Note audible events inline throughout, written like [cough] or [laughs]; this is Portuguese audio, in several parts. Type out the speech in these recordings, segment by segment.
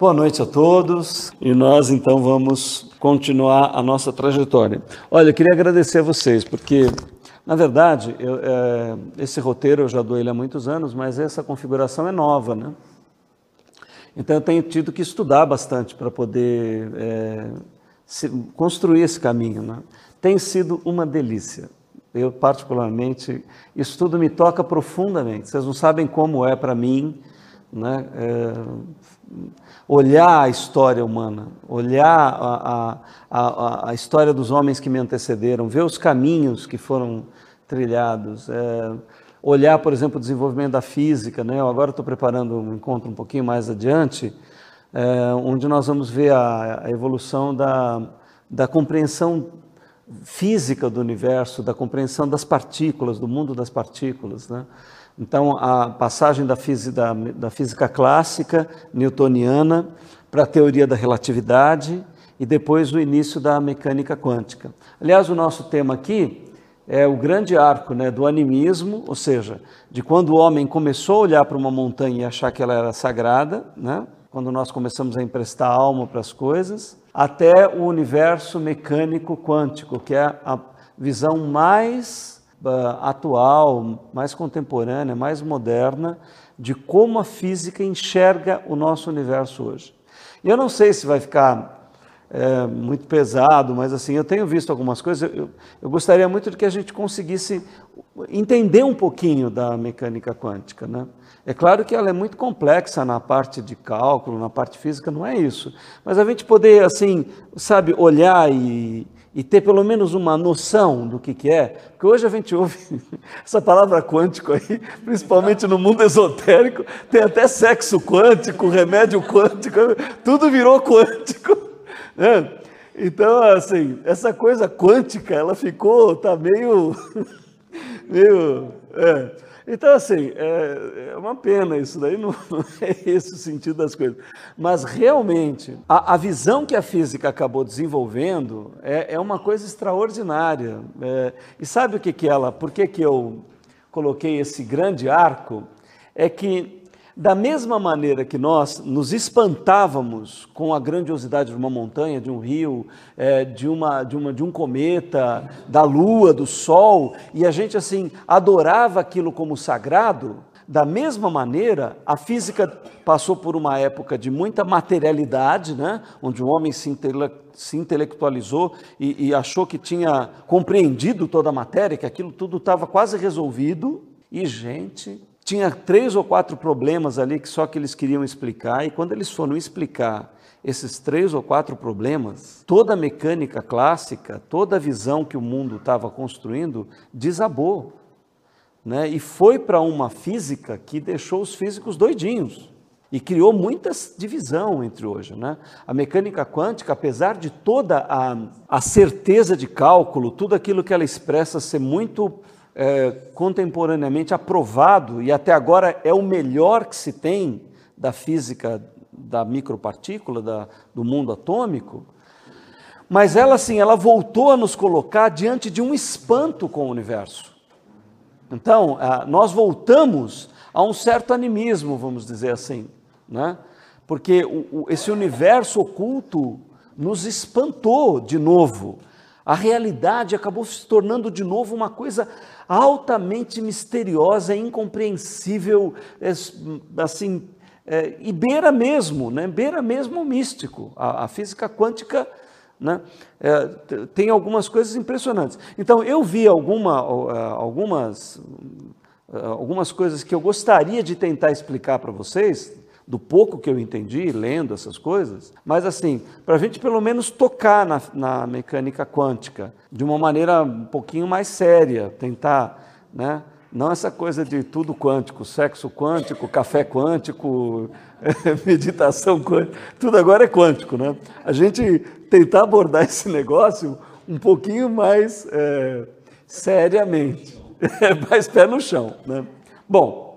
Boa noite a todos e nós então vamos continuar a nossa trajetória. Olha, eu queria agradecer a vocês porque, na verdade, eu, é, esse roteiro eu já dou ele há muitos anos, mas essa configuração é nova, né? Então eu tenho tido que estudar bastante para poder é, se, construir esse caminho. Né? Tem sido uma delícia. Eu, particularmente, isso tudo me toca profundamente. Vocês não sabem como é para mim né? É, olhar a história humana, olhar a, a, a, a, história dos homens que me antecederam, ver os caminhos que foram trilhados, é, olhar, por exemplo, o desenvolvimento da física. Né? Eu agora estou preparando um encontro um pouquinho mais adiante, é, onde nós vamos ver a, evolução da, da compreensão física do universo, da compreensão das partículas, do mundo das partículas. Né? Então, a passagem da física, da, da física clássica newtoniana para a teoria da relatividade e depois o início da mecânica quântica. Aliás, o nosso tema aqui é o grande arco né, do animismo, ou seja, de quando o homem começou a olhar para uma montanha e achar que ela era sagrada, né, quando nós começamos a emprestar alma para as coisas, até o universo mecânico quântico, que é a visão mais atual, mais contemporânea, mais moderna de como a física enxerga o nosso universo hoje. E eu não sei se vai ficar é, muito pesado, mas assim, eu tenho visto algumas coisas, eu, eu gostaria muito de que a gente conseguisse entender um pouquinho da mecânica quântica, né? É claro que ela é muito complexa na parte de cálculo, na parte física, não é isso. Mas a gente poder, assim, sabe, olhar e, e ter pelo menos uma noção do que, que é, porque hoje a gente ouve [laughs] essa palavra quântico aí, principalmente no mundo esotérico, tem até sexo quântico, remédio quântico, tudo virou quântico. [laughs] Né? Então, assim, essa coisa quântica, ela ficou, tá meio, [laughs] meio, é, então, assim, é, é, uma pena isso daí, não, [laughs] não, é esse o sentido das coisas. Mas, realmente, a, a visão que a física acabou desenvolvendo é, é uma coisa extraordinária. É, e sabe o que que ela, por que que eu coloquei esse grande arco? É que da mesma maneira que nós nos espantávamos com a grandiosidade de uma montanha, de um rio, é, de, uma, de, uma, de um cometa, da lua, do sol, e a gente assim adorava aquilo como sagrado, da mesma maneira, a física passou por uma época de muita materialidade, né? onde o homem se, intele se intelectualizou e, e achou que tinha compreendido toda a matéria, que aquilo tudo estava quase resolvido, e gente, tinha três ou quatro problemas ali que só que eles queriam explicar, e quando eles foram explicar esses três ou quatro problemas, toda a mecânica clássica, toda a visão que o mundo estava construindo desabou. Né? E foi para uma física que deixou os físicos doidinhos e criou muita divisão entre hoje. Né? A mecânica quântica, apesar de toda a, a certeza de cálculo, tudo aquilo que ela expressa ser muito é, contemporaneamente aprovado e até agora é o melhor que se tem da física da micropartícula, da, do mundo atômico, mas ela assim, ela voltou a nos colocar diante de um espanto com o universo. Então, nós voltamos a um certo animismo, vamos dizer assim, né? porque esse universo oculto nos espantou de novo. A realidade acabou se tornando de novo uma coisa altamente misteriosa, incompreensível, é, assim, é, e beira mesmo, né? beira mesmo o místico. A, a física quântica né? É, tem algumas coisas impressionantes. Então, eu vi alguma, algumas, algumas coisas que eu gostaria de tentar explicar para vocês, do pouco que eu entendi lendo essas coisas, mas assim, para a gente pelo menos tocar na, na, mecânica quântica de uma maneira um pouquinho mais séria, tentar, né? Não essa coisa de tudo quântico, sexo quântico, café quântico, [laughs] meditação quântica, tudo agora é quântico, né? A gente tentar abordar esse negócio um pouquinho mais é, seriamente, [laughs] mais pé no chão, né? Bom,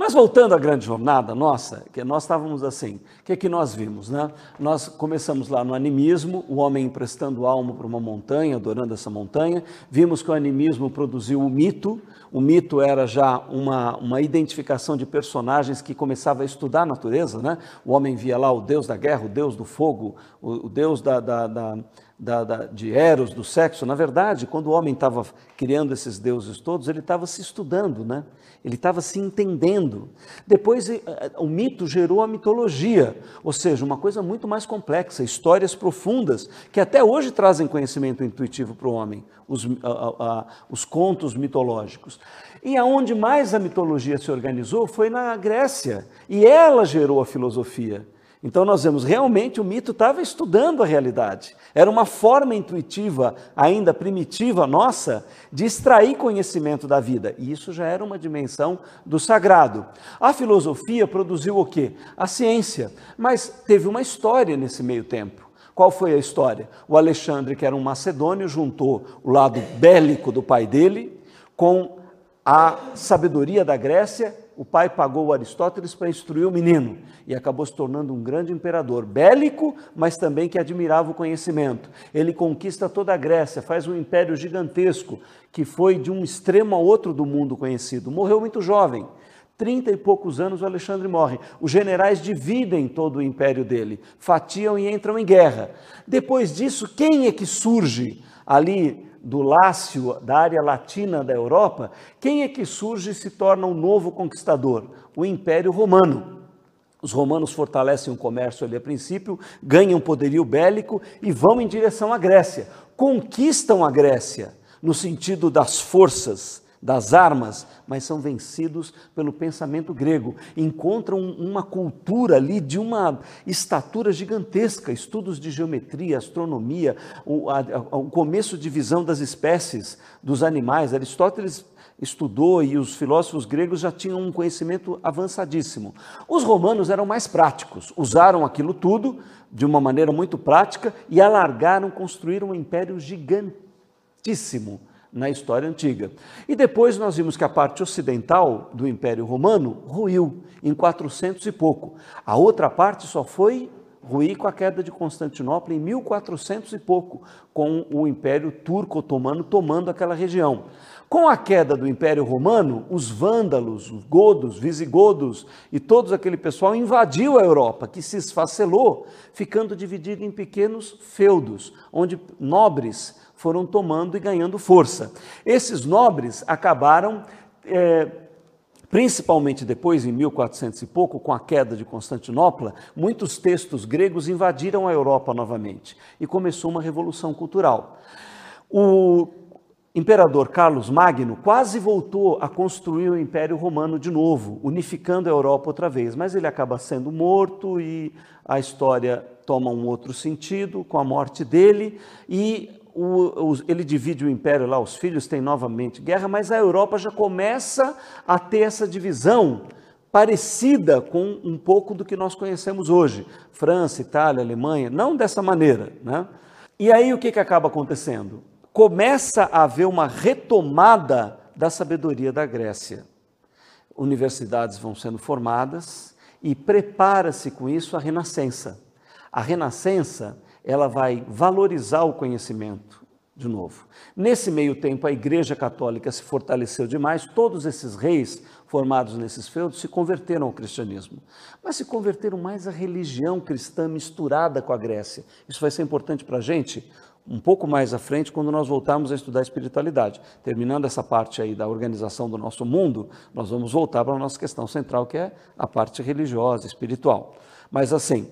Mas voltando à grande jornada nossa, que nós estávamos assim, o que, é que nós vimos? Né? Nós começamos lá no animismo, o homem emprestando alma para uma montanha, adorando essa montanha. Vimos que o animismo produziu o mito. O mito era já uma, uma identificação de personagens que começava a estudar a natureza. Né? O homem via lá o deus da guerra, o deus do fogo, o, o deus da, da, da da, da, de Eros, do sexo. Na verdade, quando o homem estava criando esses deuses todos, ele estava se estudando, né? Ele estava se entendendo. Depois, eh, o mito gerou a mitologia, ou seja, uma coisa muito mais complexa, histórias profundas, que até hoje trazem conhecimento intuitivo para o homem, os, a, a, os contos mitológicos. E aonde mais a mitologia se organizou foi na Grécia, e ela gerou a filosofia. Então nós vemos realmente o mito estava estudando a realidade. Era uma forma intuitiva, ainda primitiva nossa, de extrair conhecimento da vida. E isso já era uma dimensão do sagrado. A filosofia produziu o quê? A ciência. Mas teve uma história nesse meio tempo. Qual foi a história? O Alexandre, que era um macedônio, juntou o lado bélico do pai dele com a sabedoria da Grécia o pai pagou Aristóteles para instruir o menino e acabou se tornando um grande imperador, bélico, mas também que admirava o conhecimento. Ele conquista toda a Grécia, faz um império gigantesco que foi de um extremo a outro do mundo conhecido. Morreu muito jovem. Trinta e poucos anos o Alexandre morre. Os generais dividem todo o império dele, fatiam e entram em guerra. Depois disso, quem é que surge ali do Lácio, da área latina da Europa, quem é que surge e se torna um novo conquistador? O Império Romano. Os romanos fortalecem o comércio ali a princípio, ganham poderio bélico e vão em direção à Grécia. Conquistam a Grécia, no sentido das forças, das armas, mas são vencidos pelo pensamento grego. Encontram uma cultura ali de uma estatura gigantesca, estudos de geometria, astronomia, o, a, o começo de visão das espécies, dos animais. Aristóteles estudou e os filósofos gregos já tinham um conhecimento avançadíssimo. Os romanos eram mais práticos, usaram aquilo tudo de uma maneira muito prática e alargaram, construíram um império gigantíssimo na história antiga. E depois nós vimos que a parte ocidental do Império Romano ruiu em 400 e pouco. A outra parte só foi ruir com a queda de Constantinopla em 1400 e pouco, com o Império Turco Otomano tomando aquela região. Com a queda do Império Romano, os vândalos, os godos, visigodos e todo aquele pessoal invadiu a Europa, que se esfacelou, ficando dividido em pequenos feudos, onde nobres foram tomando e ganhando força. Esses nobres acabaram, é, principalmente depois, em 1400 e pouco, com a queda de Constantinopla, muitos textos gregos invadiram a Europa novamente e começou uma revolução cultural. O imperador Carlos Magno quase voltou a construir o Império Romano de novo, unificando a Europa outra vez, mas ele acaba sendo morto e a história toma um outro sentido com a morte dele e o, o, ele divide o império lá, os filhos têm novamente guerra, mas a Europa já começa a ter essa divisão parecida com um pouco do que nós conhecemos hoje. França, Itália, Alemanha, não dessa maneira. Né? E aí o que, que acaba acontecendo? Começa a haver uma retomada da sabedoria da Grécia. Universidades vão sendo formadas e prepara-se com isso a Renascença. A Renascença ela vai valorizar o conhecimento de novo. Nesse meio tempo, a Igreja Católica se fortaleceu demais, todos esses reis formados nesses feudos se converteram ao cristianismo, mas se converteram mais à religião cristã misturada com a Grécia. Isso vai ser importante para a gente um pouco mais à frente, quando nós voltarmos a estudar a espiritualidade. Terminando essa parte aí da organização do nosso mundo, nós vamos voltar para a nossa questão central, que é a parte religiosa, espiritual. Mas assim,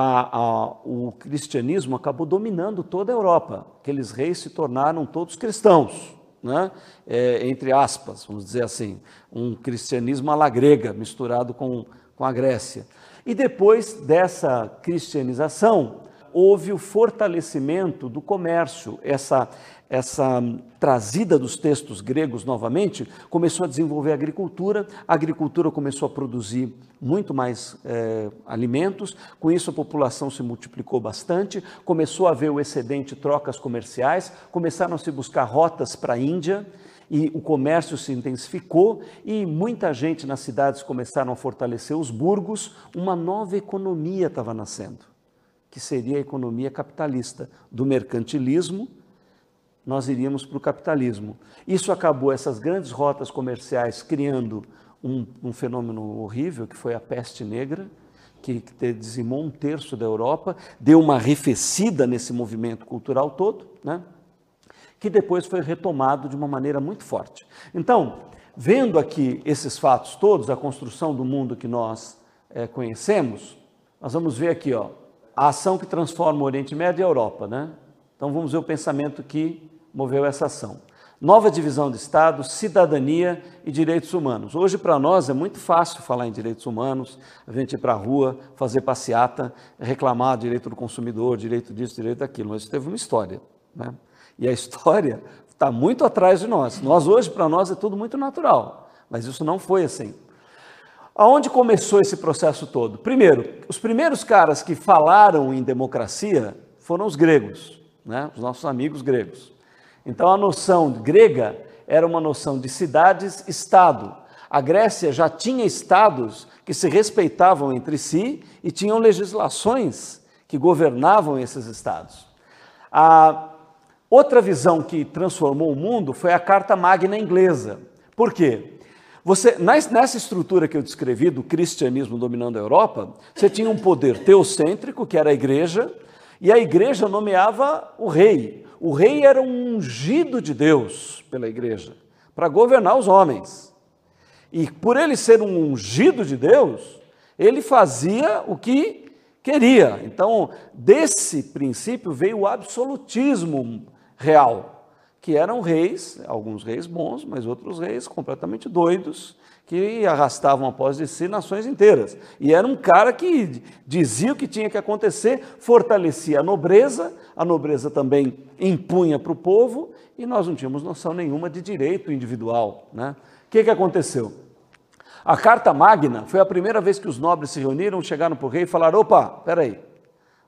a, a, o cristianismo acabou dominando toda a Europa. Aqueles reis se tornaram todos cristãos, né? É, entre aspas, vamos dizer assim, um cristianismo à la grega, misturado com, com a Grécia. E depois dessa cristianização, houve o fortalecimento do comércio, essa, essa trazida dos textos gregos novamente, começou a desenvolver a agricultura, a agricultura começou a produzir muito mais é, alimentos, com isso a população se multiplicou bastante, começou a haver o excedente trocas comerciais, começaram a se buscar rotas para a Índia, e o comércio se intensificou e muita gente nas cidades começaram a fortalecer os burgos, uma nova economia estava nascendo, que seria a economia capitalista, do mercantilismo nós iríamos para o capitalismo. Isso acabou, essas grandes rotas comerciais, criando um, um fenômeno horrível, que foi a peste negra, que, que dizimou um terço da Europa, deu uma arrefecida nesse movimento cultural todo, né? que depois foi retomado de uma maneira muito forte. Então, vendo aqui esses fatos todos, a construção do mundo que nós é, conhecemos, nós vamos ver aqui ó, a ação que transforma o Oriente Médio e a Europa. Né? Então, vamos ver o pensamento que moveu essa ação. Nova divisão de Estado, cidadania e direitos humanos. Hoje, para nós, é muito fácil falar em direitos humanos, a gente ir para a rua, fazer passeata, reclamar direito do consumidor, direito disso, direito daquilo, mas isso teve uma história. Né? E a [laughs] história está muito atrás de nós. Nós, hoje, para nós, é tudo muito natural, mas isso não foi assim. Aonde começou esse processo todo? Primeiro, os primeiros caras que falaram em democracia foram os gregos, né? os nossos amigos gregos. Então a noção grega era uma noção de cidades-estado. A Grécia já tinha estados que se respeitavam entre si e tinham legislações que governavam esses estados. A outra visão que transformou o mundo foi a Carta Magna inglesa. Por quê? Você, nessa estrutura que eu descrevi do cristianismo dominando a Europa, você tinha um poder teocêntrico, que era a igreja, e a igreja nomeava o rei. O rei era um ungido de Deus pela igreja para governar os homens. E por ele ser um ungido de Deus, ele fazia o que queria. Então, desse princípio veio o absolutismo real, que eram reis, alguns reis bons, mas outros reis completamente doidos, que arrastavam após de si nações inteiras. E era um cara que dizia o que tinha que acontecer, fortalecia a nobreza, a nobreza também impunha para o povo, e nós não tínhamos noção nenhuma de direito individual. Né? O que, que aconteceu? A Carta Magna foi a primeira vez que os nobres se reuniram, chegaram para o rei e falaram: opa, peraí,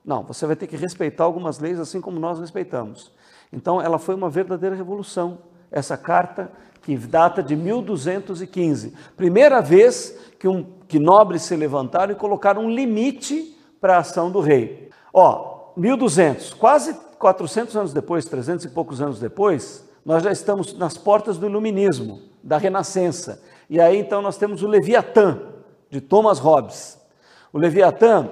não, você vai ter que respeitar algumas leis assim como nós respeitamos. Então, ela foi uma verdadeira revolução, essa carta que data de 1215. Primeira vez que, um, que nobres se levantaram e colocaram um limite para a ação do rei. Ó, 1200, quase 400 anos depois, 300 e poucos anos depois, nós já estamos nas portas do iluminismo, da renascença. E aí então nós temos o Leviatã, de Thomas Hobbes. O Leviatã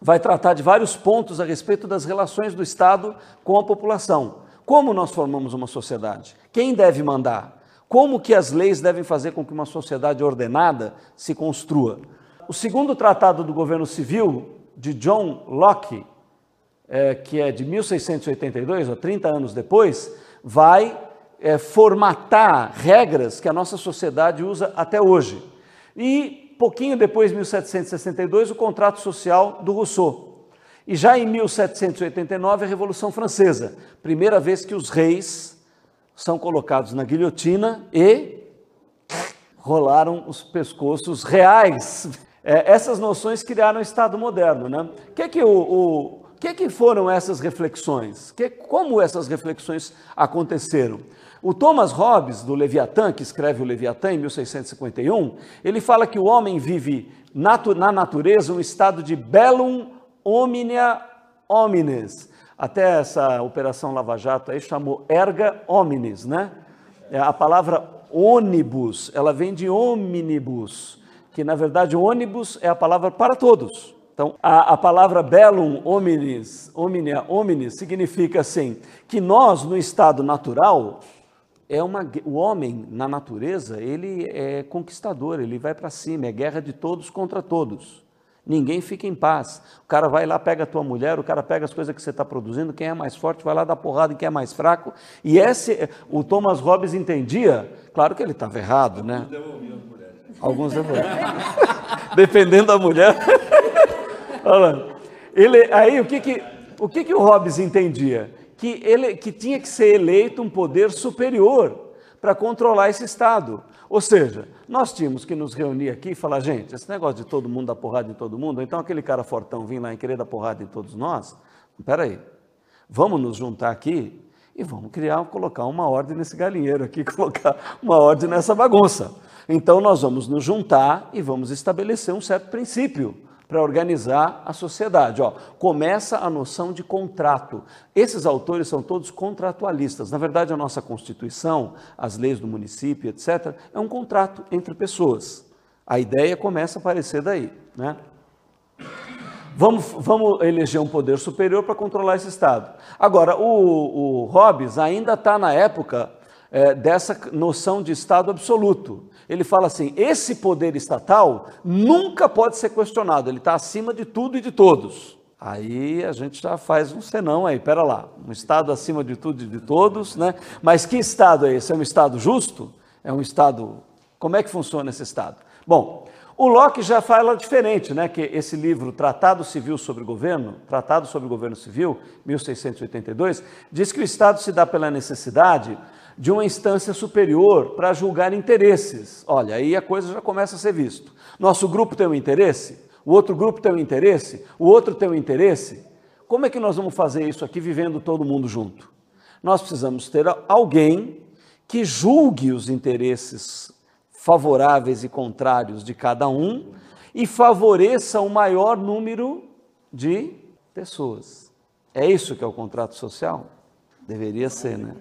vai tratar de vários pontos a respeito das relações do Estado com a população. Como nós formamos uma sociedade? Quem deve mandar? Como que as leis devem fazer com que uma sociedade ordenada se construa? O segundo tratado do governo civil, de John Locke, é, que é de 1682, ou 30 anos depois, vai é, formatar regras que a nossa sociedade usa até hoje. E, pouquinho depois, 1762, o contrato social do Rousseau. E já em 1789, a Revolução Francesa, primeira vez que os reis são colocados na guilhotina e rolaram os pescoços reais. É, essas noções criaram o Estado moderno. Né? O que, que, o, o que, que foram essas reflexões? Que, como essas reflexões aconteceram? O Thomas Hobbes, do Leviatã, que escreve o Leviatã em 1651, ele fala que o homem vive natu na natureza um estado de bellum omnia homines, até essa operação Lava Jato aí chamou erga omnes, né? É, a palavra ônibus, ela vem de omnibus, que na verdade ônibus é a palavra para todos. Então, a, a palavra bellum omnis, omnia omnis, significa assim, que nós, no estado natural, é uma, o homem, na natureza, ele é conquistador, ele vai para cima, é guerra de todos contra todos. Ninguém fica em paz. O cara vai lá, pega a tua mulher, o cara pega as coisas que você está produzindo, quem é mais forte vai lá dar porrada em quem é mais fraco. E esse, o Thomas Hobbes entendia, claro que ele estava errado, né? Alguns devolviam. Dependendo [laughs] da mulher. [laughs] ele, aí o que que, o que que o Hobbes entendia? Que, ele, que tinha que ser eleito um poder superior para controlar esse Estado. Ou seja, nós tínhamos que nos reunir aqui e falar, gente, esse negócio de todo mundo dar porrada em todo mundo, ou então aquele cara fortão vir lá e querer dar porrada em todos nós, espera aí, vamos nos juntar aqui e vamos criar, colocar uma ordem nesse galinheiro aqui, [laughs] colocar uma ordem nessa bagunça. Então nós vamos nos juntar e vamos estabelecer um certo princípio para organizar a sociedade. Ó, começa a noção de contrato. Esses autores são todos contratualistas. Na verdade, a nossa Constituição, as leis do município, etc., é um contrato entre pessoas. A ideia começa a aparecer daí. Né? Vamos, vamos eleger um poder superior para controlar esse Estado. Agora, o, o Hobbes ainda está na época é, dessa noção de Estado absoluto. Ele fala assim: esse poder estatal nunca pode ser questionado, ele está acima de tudo e de todos. Aí a gente já faz um senão aí, pera lá, um Estado acima de tudo e de todos, né? Mas que Estado é esse? É um Estado justo? É um Estado. Como é que funciona esse Estado? Bom, o Locke já fala diferente, né? Que esse livro, Tratado Civil sobre Governo, Tratado sobre Governo Civil, 1682, diz que o Estado se dá pela necessidade de uma instância superior para julgar interesses. Olha, aí a coisa já começa a ser visto. Nosso grupo tem um interesse, o outro grupo tem um interesse, o outro tem um interesse. Como é que nós vamos fazer isso aqui vivendo todo mundo junto? Nós precisamos ter alguém que julgue os interesses favoráveis e contrários de cada um e favoreça o maior número de pessoas. É isso que é o contrato social? Deveria ser, né?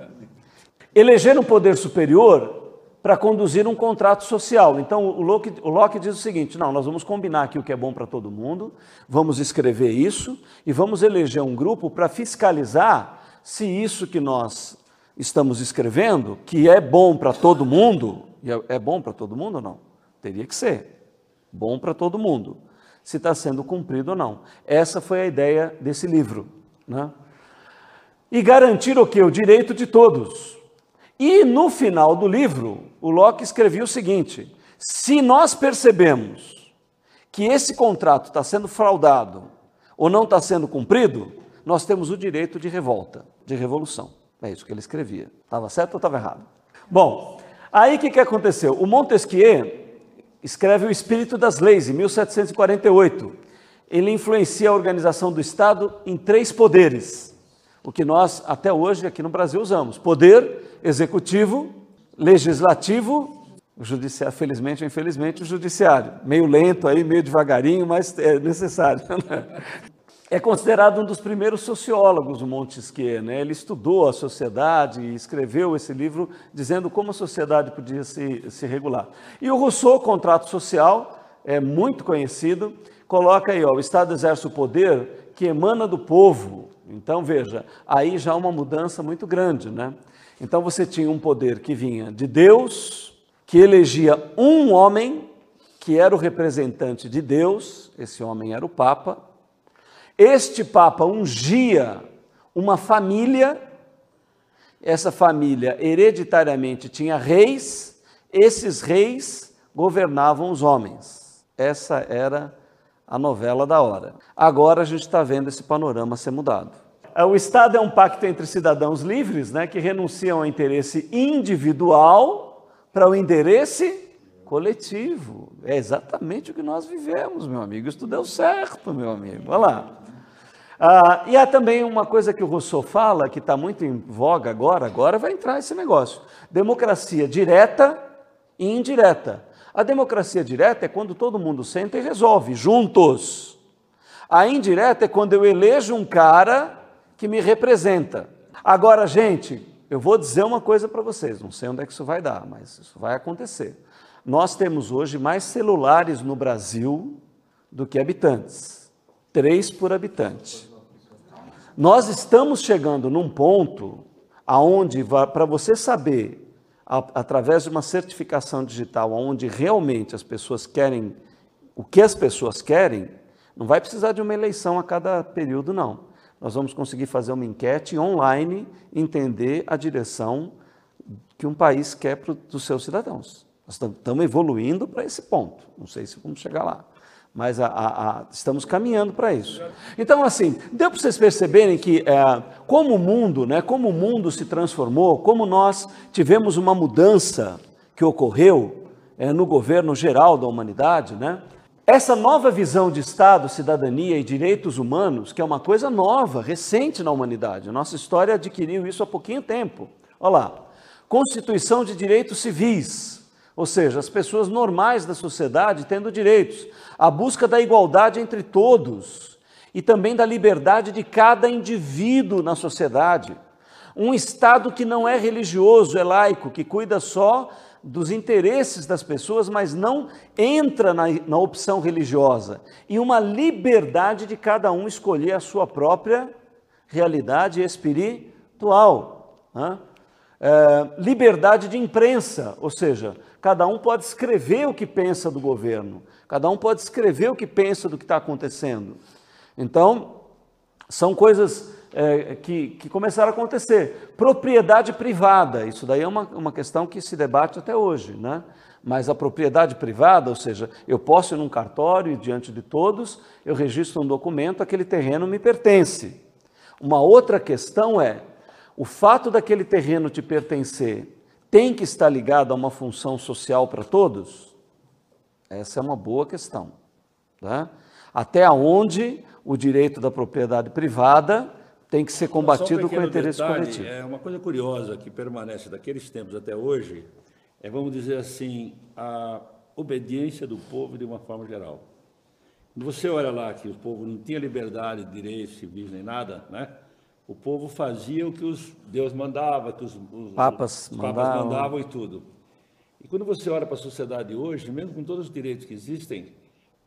Eleger um poder superior para conduzir um contrato social. Então, o Locke, o Locke, diz o seguinte: não, nós vamos combinar aqui o que é bom para todo mundo, vamos escrever isso e vamos eleger um grupo para fiscalizar se isso que nós estamos escrevendo, que é bom para todo mundo, é, é bom para todo mundo ou não? Teria que ser. Bom para todo mundo. Se está sendo cumprido ou não. Essa foi a ideia desse livro. Né? E garantir o que? O direito de todos. E no final do livro, o Locke escrevia o seguinte: se nós percebemos que esse contrato está sendo fraudado ou não está sendo cumprido, nós temos o direito de revolta, de revolução. É isso que ele escrevia. Estava certo ou estava errado? Bom, aí o que, que aconteceu? O Montesquieu escreve O Espírito das Leis, em 1748. Ele influencia a organização do Estado em três poderes o que nós até hoje aqui no Brasil usamos: poder executivo, legislativo, judiciário, felizmente ou infelizmente, o judiciário. Meio lento aí, meio devagarinho, mas é necessário. [laughs] Né? É considerado um dos primeiros sociólogos, o Montesquieu. Né? Ele estudou a sociedade e escreveu esse livro dizendo como a sociedade podia se, se regular. E o Rousseau, Contrato Social, é muito conhecido, coloca aí, ó, o Estado exerce o poder que emana do povo, então, veja, aí já uma mudança muito grande, né? Então, você tinha um poder que vinha de Deus, que elegia um homem, que era o representante de Deus, esse homem era o Papa. Este Papa ungia uma família, essa família hereditariamente tinha reis, esses reis governavam os homens. Essa era a novela da hora. Agora a gente está vendo esse panorama ser mudado. É, o Estado é um pacto entre cidadãos livres, né, que renunciam ao interesse individual para o interesse coletivo. É exatamente o que nós vivemos, meu amigo. Isso deu certo, meu amigo. Olha lá. Ah, e há também uma coisa que o Rousseau fala, que está muito em voga agora, agora vai entrar esse negócio: democracia direta e indireta. A democracia direta é quando todo mundo senta e resolve, juntos. A indireta é quando eu elejo um cara que me representa. Agora, gente, eu vou dizer uma coisa para vocês, não sei onde é que isso vai dar, mas isso vai acontecer. Nós temos hoje mais celulares no Brasil do que habitantes. Três por habitante. Nós estamos chegando num ponto aonde, para você saber através de uma certificação digital, onde realmente as pessoas querem o que as pessoas querem, não vai precisar de uma eleição a cada período, não. Nós vamos conseguir fazer uma enquete online, entender a direção que um país quer para os seus cidadãos. Nós estamos evoluindo para esse ponto. Não sei se vamos chegar lá mas a, a, a, estamos caminhando para isso. Então, assim, deu para vocês perceberem que é, como o mundo, né, como o mundo se transformou, como nós tivemos uma mudança que ocorreu é, no governo geral da humanidade, né? Essa nova visão de Estado, cidadania e direitos humanos, que é uma coisa nova, recente na humanidade, nossa história adquiriu isso há pouquinho tempo. Olha lá, Constituição de Direitos Civis, ou seja, as pessoas normais da sociedade tendo direitos, a busca da igualdade entre todos. E também da liberdade de cada indivíduo na sociedade. Um Estado que não é religioso, é laico, que cuida só dos interesses das pessoas, mas não entra na, na opção religiosa. E uma liberdade de cada um escolher a sua própria realidade espiritual. Né? É, liberdade de imprensa, ou seja, cada um pode escrever o que pensa do governo, cada um pode escrever o que pensa do que está acontecendo. Então, são coisas é, que, que, começaram a acontecer. Propriedade privada, isso daí é uma, uma questão que se debate até hoje, né? Mas a propriedade privada, ou seja, eu posso ir num cartório e diante de todos, eu registro um documento, aquele terreno me pertence. Uma outra questão é, o fato daquele terreno te pertencer tem que estar ligado a uma função social para todos? Essa é uma boa questão. Tá? Até onde o direito da propriedade privada tem que ser combatido um com interesse detalhe, coletivo. É uma coisa curiosa que permanece daqueles tempos até hoje, é, vamos dizer assim, a obediência do povo de uma forma geral. Quando você olha lá que o povo não tinha liberdade, direitos civis nem nada, né? O povo fazia o que os Deus mandava, que os, os papas, os mandavam. papas mandavam e tudo. E quando você olha para a sociedade hoje, mesmo com todos os direitos que existem,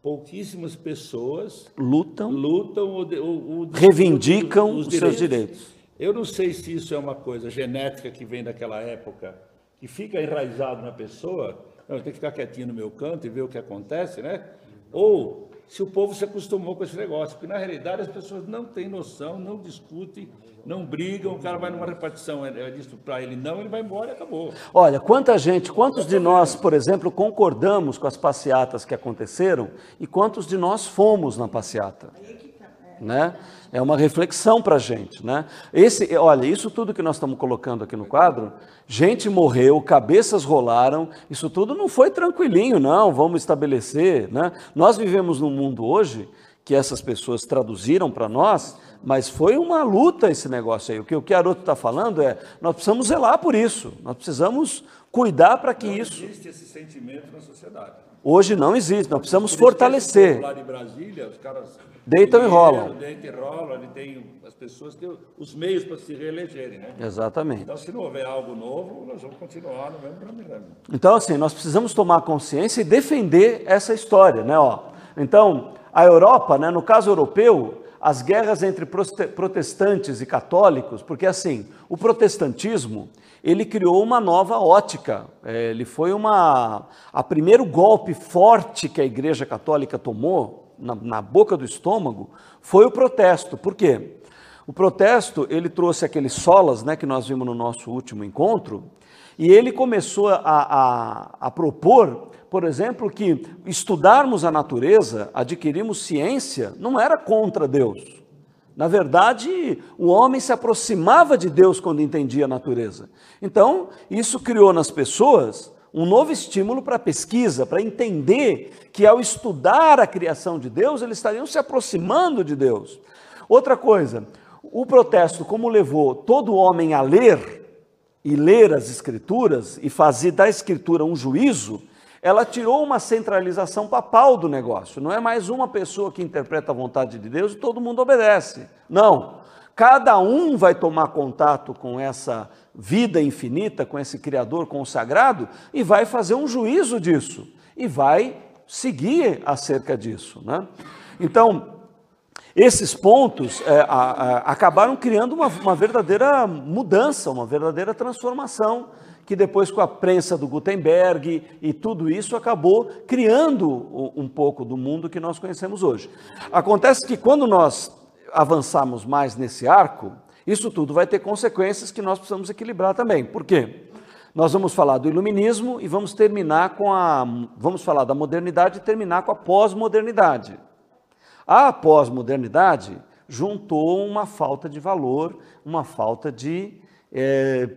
pouquíssimas pessoas lutam, lutam ou, ou, ou reivindicam os, os seus direitos. Eu não sei se isso é uma coisa genética que vem daquela época, que fica enraizado na pessoa, eu tenho que ficar quietinho no meu canto e ver o que acontece, né? Ou se o povo se acostumou com esse negócio, porque na realidade as pessoas não têm noção, não discutem, não brigam, o cara vai numa repartição, é, é disso para ele não, ele vai embora e acabou. Olha, quanta gente, quantos de nós, por exemplo, concordamos com as passeatas que aconteceram e quantos de nós fomos na passeata? Né? É uma reflexão para a gente. Né? Esse, olha, isso tudo que nós estamos colocando aqui no quadro, gente morreu, cabeças rolaram, isso tudo não foi tranquilinho, não, vamos estabelecer. Né? Nós vivemos num mundo hoje que essas pessoas traduziram para nós, mas foi uma luta esse negócio aí. O que o Chiaroto está falando é, nós precisamos zelar por isso, nós precisamos cuidar para que não isso... Não existe esse sentimento na sociedade. Hoje não existe, nós precisamos fortalecer. Lá de Brasília, os caras deitam e rolam. Deitam e rolam, ele tem as pessoas têm os meios para se reelegerem, né? Exatamente. Então, se não houver algo novo, nós vamos continuar no mesmo caminho. Então, assim, nós precisamos tomar consciência e defender essa história, né? Ó, então, a Europa, né, no caso europeu, as guerras entre protestantes e católicos, porque assim, o protestantismo ele criou uma nova ótica. É, ele foi uma a primeiro golpe forte que a Igreja Católica tomou na, na boca do estômago foi o protesto. Por quê? O protesto ele trouxe aqueles solas, né, que nós vimos no nosso último encontro, e ele começou a, a, a propor, por exemplo, que estudarmos a natureza, adquirirmos ciência, não era contra Deus. Na verdade, o homem se aproximava de Deus quando entendia a natureza. Então, isso criou nas pessoas um novo estímulo para a pesquisa, para entender que ao estudar a criação de Deus, eles estariam se aproximando de Deus. Outra coisa, o protesto, como levou todo homem a ler e ler as escrituras e fazer da escritura um juízo, ela tirou uma centralização papal do negócio. Não é mais uma pessoa que interpreta a vontade de Deus e todo mundo obedece. Não. Cada um vai tomar contato com essa vida infinita, com esse Criador consagrado e vai fazer um juízo disso e vai seguir acerca disso. Né? Então, esses pontos é, a, a, acabaram criando uma, uma verdadeira mudança, uma verdadeira transformação que depois com a prensa do Gutenberg e tudo isso acabou criando um pouco do mundo que nós conhecemos hoje. Acontece que quando nós avançarmos mais nesse arco, isso tudo vai ter consequências que nós precisamos equilibrar também. Por quê? Nós vamos falar do iluminismo e vamos terminar com a vamos falar da modernidade e terminar com a pós-modernidade. A pós-modernidade juntou uma falta de valor, uma falta de é,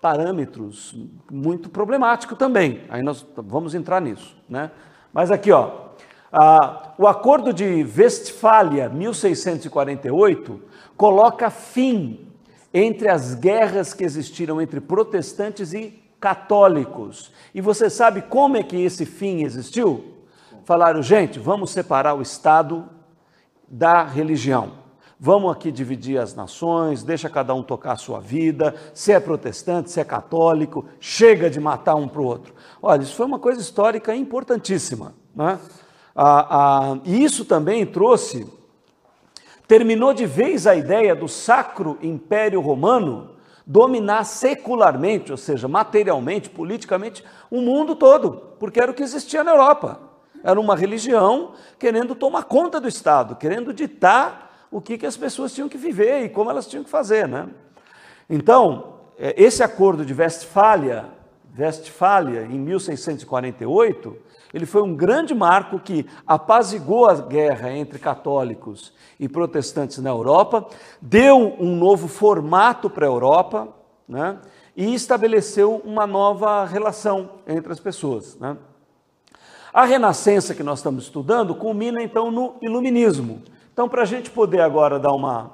parâmetros muito problemático também. Aí nós vamos entrar nisso, né? Mas aqui, ó, Ah, o Acordo de Westfália, 1648, coloca fim entre as guerras que existiram entre protestantes e católicos. E você sabe como é que esse fim existiu? Falaram, gente, vamos separar o Estado da religião. Vamos aqui dividir as nações, deixa cada um tocar a sua vida, se é protestante, se é católico, chega de matar um para o outro. Olha, isso foi uma coisa histórica importantíssima. Né? Ah, ah, e isso também trouxe, terminou de vez a ideia do Sacro Império Romano dominar secularmente, ou seja, materialmente, politicamente, o mundo todo, porque era o que existia na Europa. Era uma religião querendo tomar conta do Estado, querendo ditar o que, que as pessoas tinham que viver e como elas tinham que fazer. Né? Então, é, esse acordo de Westfália, Westfália, em 1648, ele foi um grande marco que apazigou a guerra entre católicos e protestantes na Europa, deu um novo formato para a Europa né, e estabeleceu uma nova relação entre as pessoas. Né. A Renascença que nós estamos estudando culmina então no Iluminismo. Então, para a gente poder agora dar uma,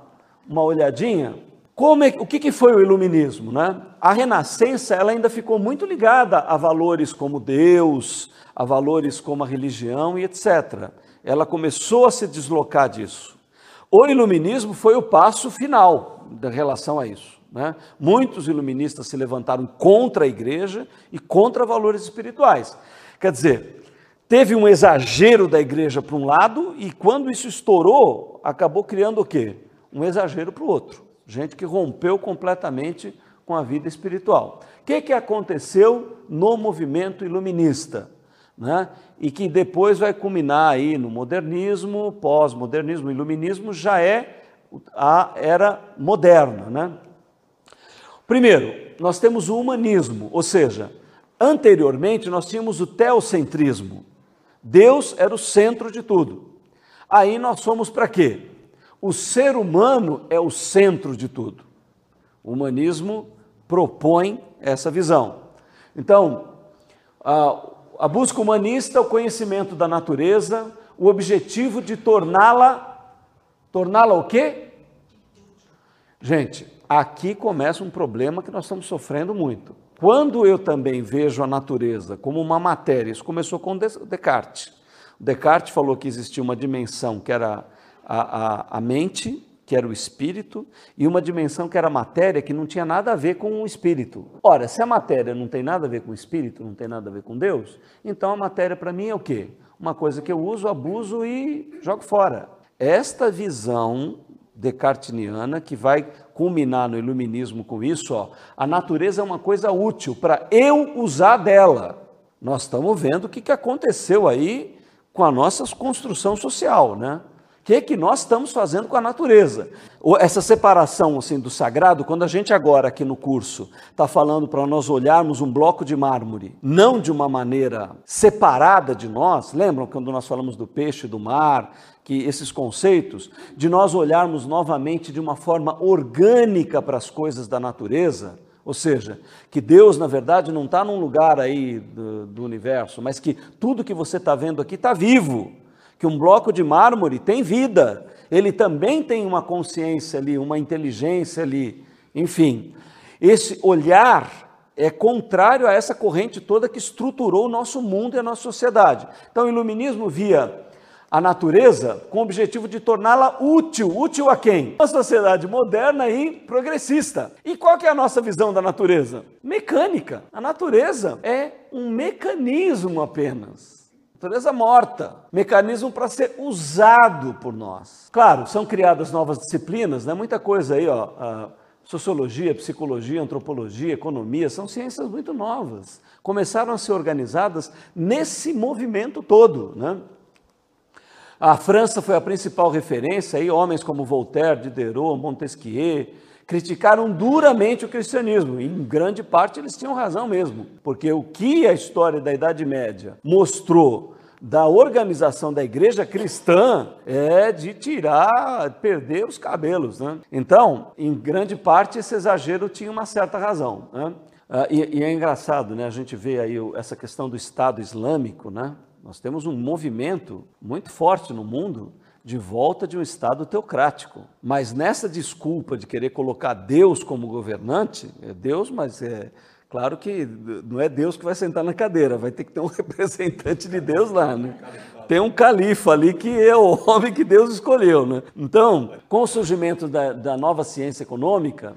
uma olhadinha, como é, o que, que foi o Iluminismo? Né? A Renascença ela ainda ficou muito ligada a valores como Deus, a valores como a religião e etc. Ela começou a se deslocar disso. O iluminismo foi o passo final da relação a isso. Né? Muitos iluministas se levantaram contra a igreja e contra valores espirituais. Quer dizer, teve um exagero da igreja para um lado e quando isso estourou, acabou criando o quê? Um exagero para o outro. Gente que rompeu completamente com a vida espiritual. O que, que aconteceu no movimento iluminista? né? e que depois vai culminar aí no modernismo, pós-modernismo, iluminismo, já é a era moderna. Né? Primeiro, nós temos o humanismo, ou seja, anteriormente nós tínhamos o teocentrismo. Deus era o centro de tudo. Aí nós somos para quê? O ser humano é o centro de tudo. O humanismo propõe essa visão. Então, a busca humanista, o conhecimento da natureza, o objetivo de torná-la torná-la o quê? Gente, aqui começa um problema que nós estamos sofrendo muito. Quando eu também vejo a natureza como uma matéria, isso começou com Descartes. Descartes falou que existia uma dimensão que era a, a, a mente, que era o espírito, e uma dimensão que era a matéria, que não tinha nada a ver com o espírito. Ora, se a matéria não tem nada a ver com o espírito, não tem nada a ver com Deus, então a matéria para mim é o quê? Uma coisa que eu uso, abuso e jogo fora. Esta visão descartiniana que vai culminar no iluminismo com isso, ó, a natureza é uma coisa útil para eu usar dela. Nós estamos vendo o que aconteceu aí com a nossa construção social, né? Que, que nós estamos fazendo com a natureza. Essa separação assim, do sagrado, quando a gente agora aqui no curso está falando para nós olharmos um bloco de mármore, não de uma maneira separada de nós, lembram quando nós falamos do peixe, do mar, que esses conceitos, de nós olharmos novamente de uma forma orgânica para as coisas da natureza, ou seja, que Deus, na verdade, não está num lugar aí do, do universo, mas que tudo que você está vendo aqui está vivo que um bloco de mármore tem vida, ele também tem uma consciência ali, uma inteligência ali, enfim. Esse olhar é contrário a essa corrente toda que estruturou o nosso mundo e a nossa sociedade. Então, o iluminismo via a natureza com o objetivo de torná-la útil. Útil a quem? Uma sociedade moderna e progressista. E qual que é a nossa visão da natureza? Mecânica. A natureza é um mecanismo apenas natureza morta, mecanismo para ser usado por nós. Claro, são criadas novas disciplinas, né? muita coisa aí, ó, sociologia, psicologia, antropologia, economia, são ciências muito novas. Começaram a ser organizadas nesse movimento todo. Né? A França foi a principal referência, aí, homens como Voltaire, Diderot, Montesquieu, criticaram duramente o cristianismo. Em grande parte eles tinham razão mesmo, porque o que a história da Idade Média mostrou da organização da igreja cristã é de tirar, perder os cabelos. Né? Então, em grande parte, esse exagero tinha uma certa razão. Né? Ah, e, e, é engraçado, né? a gente vê aí essa questão do Estado Islâmico, né? Nós temos um movimento muito forte no mundo de volta de um Estado teocrático. Mas nessa desculpa de querer colocar Deus como governante, é Deus, mas é claro que não é Deus que vai sentar na cadeira, vai ter que ter um [laughs] representante de Deus lá, né? Tem um califa ali que é o homem que Deus escolheu, né? Então, com o surgimento da, da nova ciência econômica,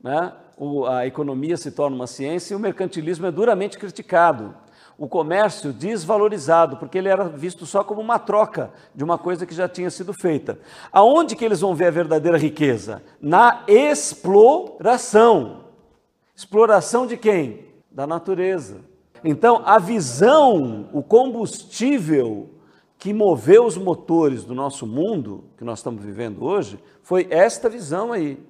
né, o, a economia se torna uma ciência e o mercantilismo é duramente criticado o comércio desvalorizado, porque ele era visto só como uma troca de uma coisa que já tinha sido feita. Aonde que eles vão ver a verdadeira riqueza? Na exploração. Exploração de quem? Da natureza. Então, a visão, o combustível que moveu os motores do nosso mundo, que nós estamos vivendo hoje, foi esta visão aí.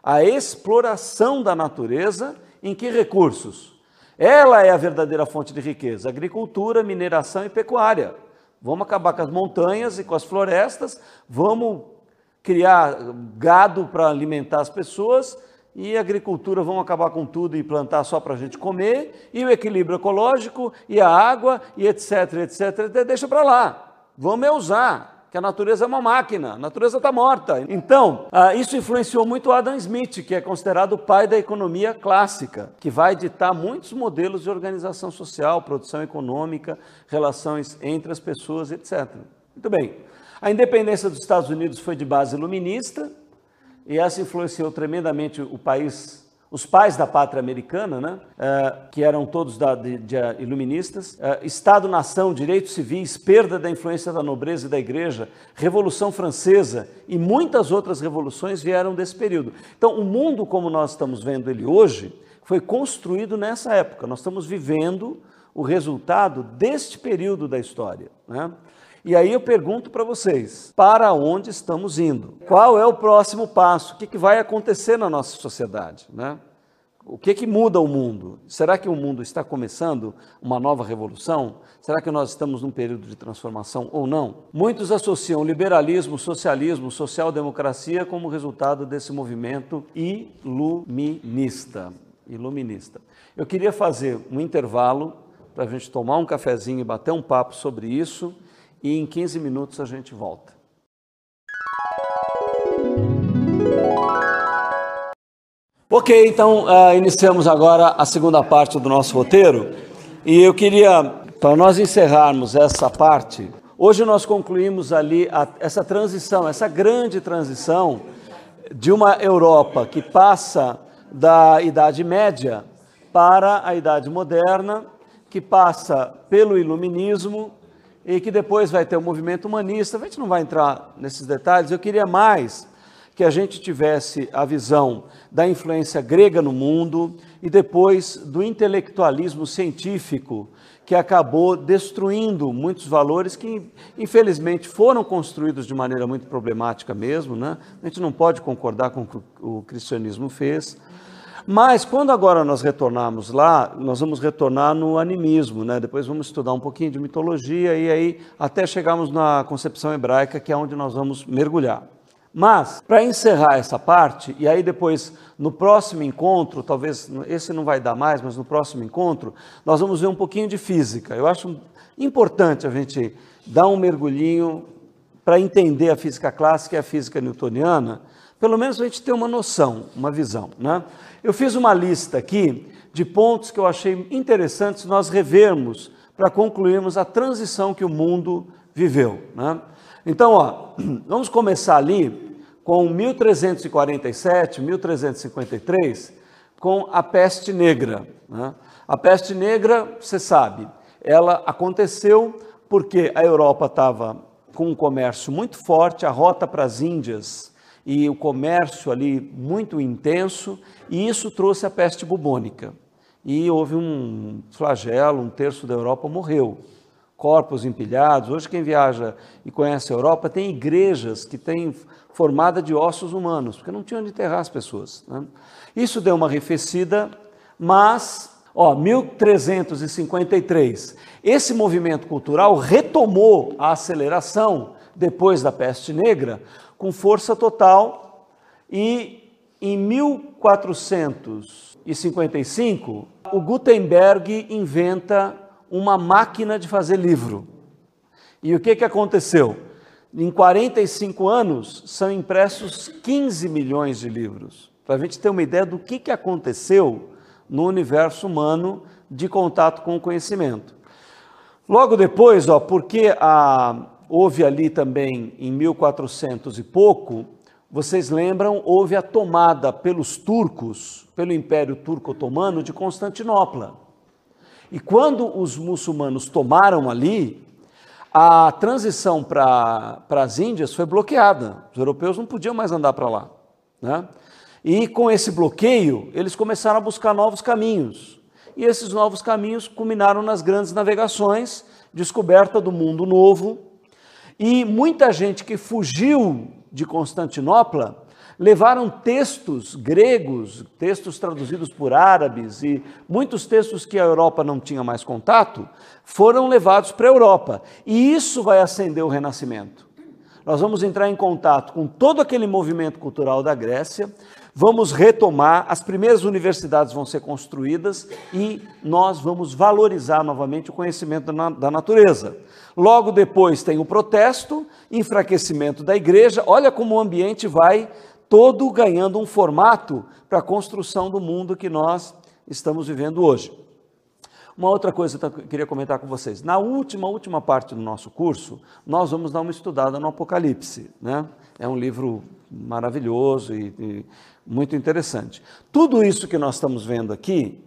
A exploração da natureza em que recursos? Ela é a verdadeira fonte de riqueza: agricultura, mineração e pecuária. Vamos acabar com as montanhas e com as florestas, vamos criar gado para alimentar as pessoas e agricultura, vamos acabar com tudo e plantar só para a gente comer, e o equilíbrio ecológico, e a água, e etc, etc, deixa para lá. Vamos é usar que a natureza é uma máquina, a natureza está morta. Então, ah, isso influenciou muito Adam Smith, que é considerado o pai da economia clássica, que vai ditar muitos modelos de organização social, produção econômica, relações entre as pessoas, etc. Muito bem. A independência dos Estados Unidos foi de base iluminista, e essa influenciou tremendamente o país os pais da pátria americana, né, uh, que eram todos da, de, de iluministas, uh, Estado-nação, direitos civis, perda da influência da nobreza e da igreja, Revolução Francesa e muitas outras revoluções vieram desse período. Então, o mundo como nós estamos vendo ele hoje foi construído nessa época. Nós estamos vivendo o resultado deste período da história. Né? E aí eu pergunto para vocês: para onde estamos indo? Qual é o próximo passo? O que, que vai acontecer na nossa sociedade? Né? O que, que muda o mundo? Será que o mundo está começando uma nova revolução? Será que nós estamos num período de transformação ou não? Muitos associam liberalismo, socialismo, social-democracia como resultado desse movimento iluminista. Iluminista. Eu queria fazer um intervalo para a gente tomar um cafezinho e bater um papo sobre isso e em 15 minutos a gente volta. Ok, então uh, iniciamos agora a segunda parte do nosso roteiro e eu queria, para nós encerrarmos essa parte, hoje nós concluímos ali a, essa transição, essa grande transição de uma Europa que passa da Idade Média para a Idade Moderna, que passa pelo Iluminismo, e que depois vai ter o um movimento humanista. A gente não vai entrar nesses detalhes, eu queria mais que a gente tivesse a visão da influência grega no mundo e depois do intelectualismo científico que acabou destruindo muitos valores que, infelizmente, foram construídos de maneira muito problemática mesmo. Né? A gente não pode concordar com o que o cristianismo fez, mas quando agora nós retornarmos lá, nós vamos retornar no animismo, né? Depois vamos estudar um pouquinho de mitologia e aí até chegarmos na concepção hebraica, que é onde nós vamos mergulhar. Mas, para encerrar essa parte, e aí depois, no próximo encontro, talvez esse não vai dar mais, mas no próximo encontro, nós vamos ver um pouquinho de física. Eu acho importante a gente dar um mergulhinho para entender a física clássica e a física newtoniana, pelo menos a gente ter uma noção, uma visão. Né? Eu fiz uma lista aqui de pontos que eu achei interessantes nós revermos para concluirmos a transição que o mundo viveu. Né? Então, ó, [clears throat] vamos começar ali com 1347, 1353, com a peste negra. Né? A peste negra, você sabe, ela aconteceu porque a Europa estava com um comércio muito forte, a rota para as Índias e o comércio ali muito intenso, e isso trouxe a peste bubônica. E houve um flagelo, um terço da Europa morreu. Corpos empilhados. Hoje, quem viaja e conhece a Europa tem igrejas que têm formada de ossos humanos, porque não tinham onde enterrar as pessoas. Né? Isso deu uma arrefecida, mas, ó, 1353, esse movimento cultural retomou a aceleração depois da peste negra, com força total e em 1455 o Gutenberg inventa uma máquina de fazer livro. E o que, que aconteceu? Em 45 anos, são impressos 15 milhões de livros. Para a gente ter uma ideia do que, que aconteceu no universo humano de contato com o conhecimento. Logo depois, ó, porque a, houve ali também em 1400 e pouco, vocês lembram, houve a tomada pelos turcos, pelo Império Turco-Otomano de Constantinopla. E quando os muçulmanos tomaram ali, a transição para as Índias foi bloqueada. Os europeus não podiam mais andar para lá. Né? E com esse bloqueio, eles começaram a buscar novos caminhos. E esses novos caminhos culminaram nas grandes navegações, descoberta do mundo novo. E muita gente que fugiu de Constantinopla levaram textos gregos, textos traduzidos por árabes e muitos textos que a Europa não tinha mais contato, foram levados para a Europa. E isso vai acender o Renascimento. Nós vamos entrar em contato com todo aquele movimento cultural da Grécia, vamos retomar, as primeiras universidades vão ser construídas e nós vamos valorizar novamente o conhecimento da natureza. Logo depois tem o protesto, enfraquecimento da igreja. Olha como o ambiente vai todo ganhando um formato para a construção do mundo que nós estamos vivendo hoje. Uma outra coisa que eu queria comentar com vocês. Na última, última parte do nosso curso, nós vamos dar uma estudada no Apocalipse. Né? É um livro maravilhoso e, e muito interessante. Tudo isso que nós estamos vendo aqui,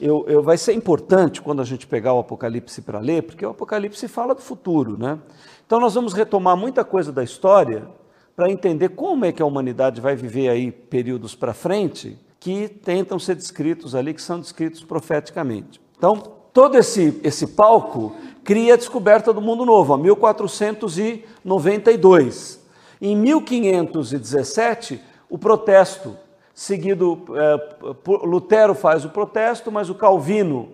eu, eu, vai ser importante quando a gente pegar o Apocalipse para ler, porque o Apocalipse fala do futuro. Né? Então nós vamos retomar muita coisa da história para entender como é que a humanidade vai viver aí períodos para frente que tentam ser descritos ali, que são descritos profeticamente. Então, todo esse, esse palco cria a descoberta do mundo novo, a 1492. Em 1517, o protesto, seguido, é, Lutero faz o protesto, mas o Calvino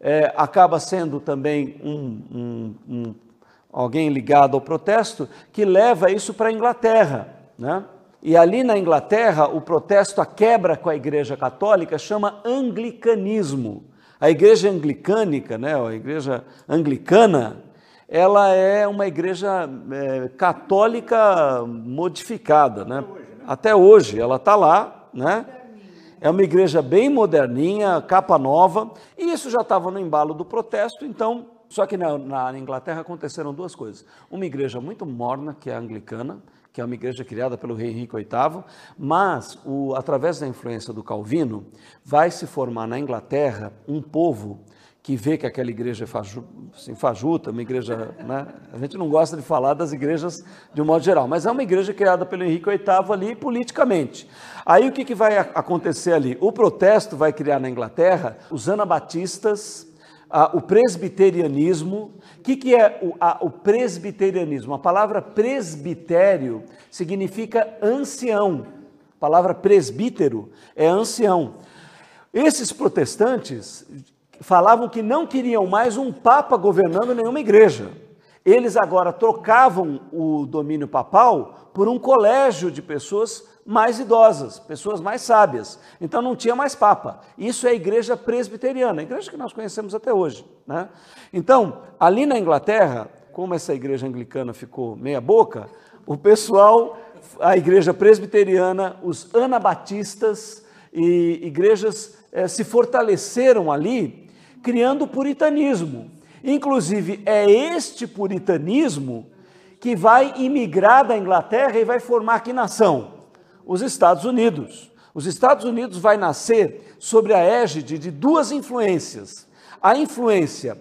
é, acaba sendo também um, um, um alguém ligado ao protesto, que leva isso para a Inglaterra. Né? E ali na Inglaterra, o protesto, a quebra com a Igreja Católica, chama anglicanismo. A Igreja Anglicânica, né, a Igreja Anglicana, ela é uma igreja é, católica modificada. Né? Até hoje, ela está lá, né? É uma igreja bem moderninha, capa nova, e isso já estava no embalo do protesto, então só que na, na, Inglaterra aconteceram duas coisas. Uma igreja muito morna, que é a anglicana, que é uma igreja criada pelo rei Henrique VIII, mas, o, através da influência do Calvino, vai se formar na Inglaterra um povo que vê que aquela igreja é faju, assim, fajuta, uma igreja. Né? A gente não gosta de falar das igrejas de um modo geral, mas é uma igreja criada pelo Henrique VIII ali politicamente. Aí o que, que vai acontecer ali? O protesto vai criar na Inglaterra os anabatistas, o presbiterianismo. O que, que é o, a, o presbiterianismo? A palavra presbitério significa ancião. A palavra presbítero é ancião. Esses protestantes falavam que não queriam mais um papa governando nenhuma igreja. Eles agora trocavam o domínio papal por um colégio de pessoas mais idosas, pessoas mais sábias. Então não tinha mais papa. Isso é a igreja presbiteriana, a igreja que nós conhecemos até hoje. Né? Então, ali na Inglaterra, como essa igreja anglicana ficou meia boca, o pessoal, a igreja presbiteriana, os anabatistas e igrejas eh, se fortaleceram ali, criando puritanismo. Inclusive, é este puritanismo que vai imigrar da Inglaterra e vai formar que nação? os Estados Unidos. Os Estados Unidos vai nascer sobre a égide de duas influências. A influência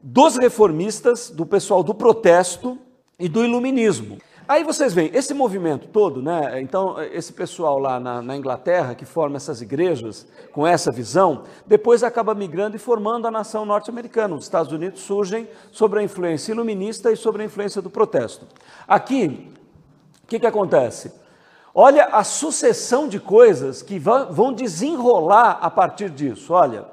dos reformistas, do pessoal do protesto e do iluminismo. Aí vocês veem, esse movimento todo, né? Então, esse pessoal lá na, na, Inglaterra que forma essas igrejas com essa visão, depois acaba migrando e formando a nação norte-americana. Os Estados Unidos surgem sobre a influência iluminista e sobre a influência do protesto. Aqui, o que, que acontece? Olha a sucessão de coisas que vão desenrolar a partir disso. Olha,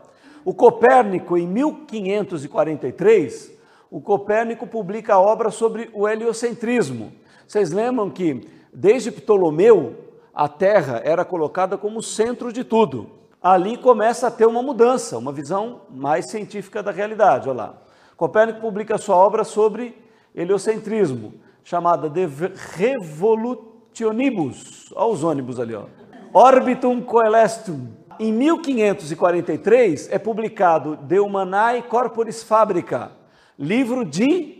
o Copérnico, em 1543, o Copérnico publica a obra sobre o heliocentrismo. Vocês lembram que, desde Ptolomeu, a Terra era colocada como centro de tudo. Ali começa a ter uma mudança, uma visão mais científica da realidade. Olha lá. Copérnico publica sua obra sobre heliocentrismo, chamada de Revolutionibus. Olha os ônibus ali, ó. Orbitum Coelestum. Em 1543 é publicado De Humanae Corporis Fabrica, livro de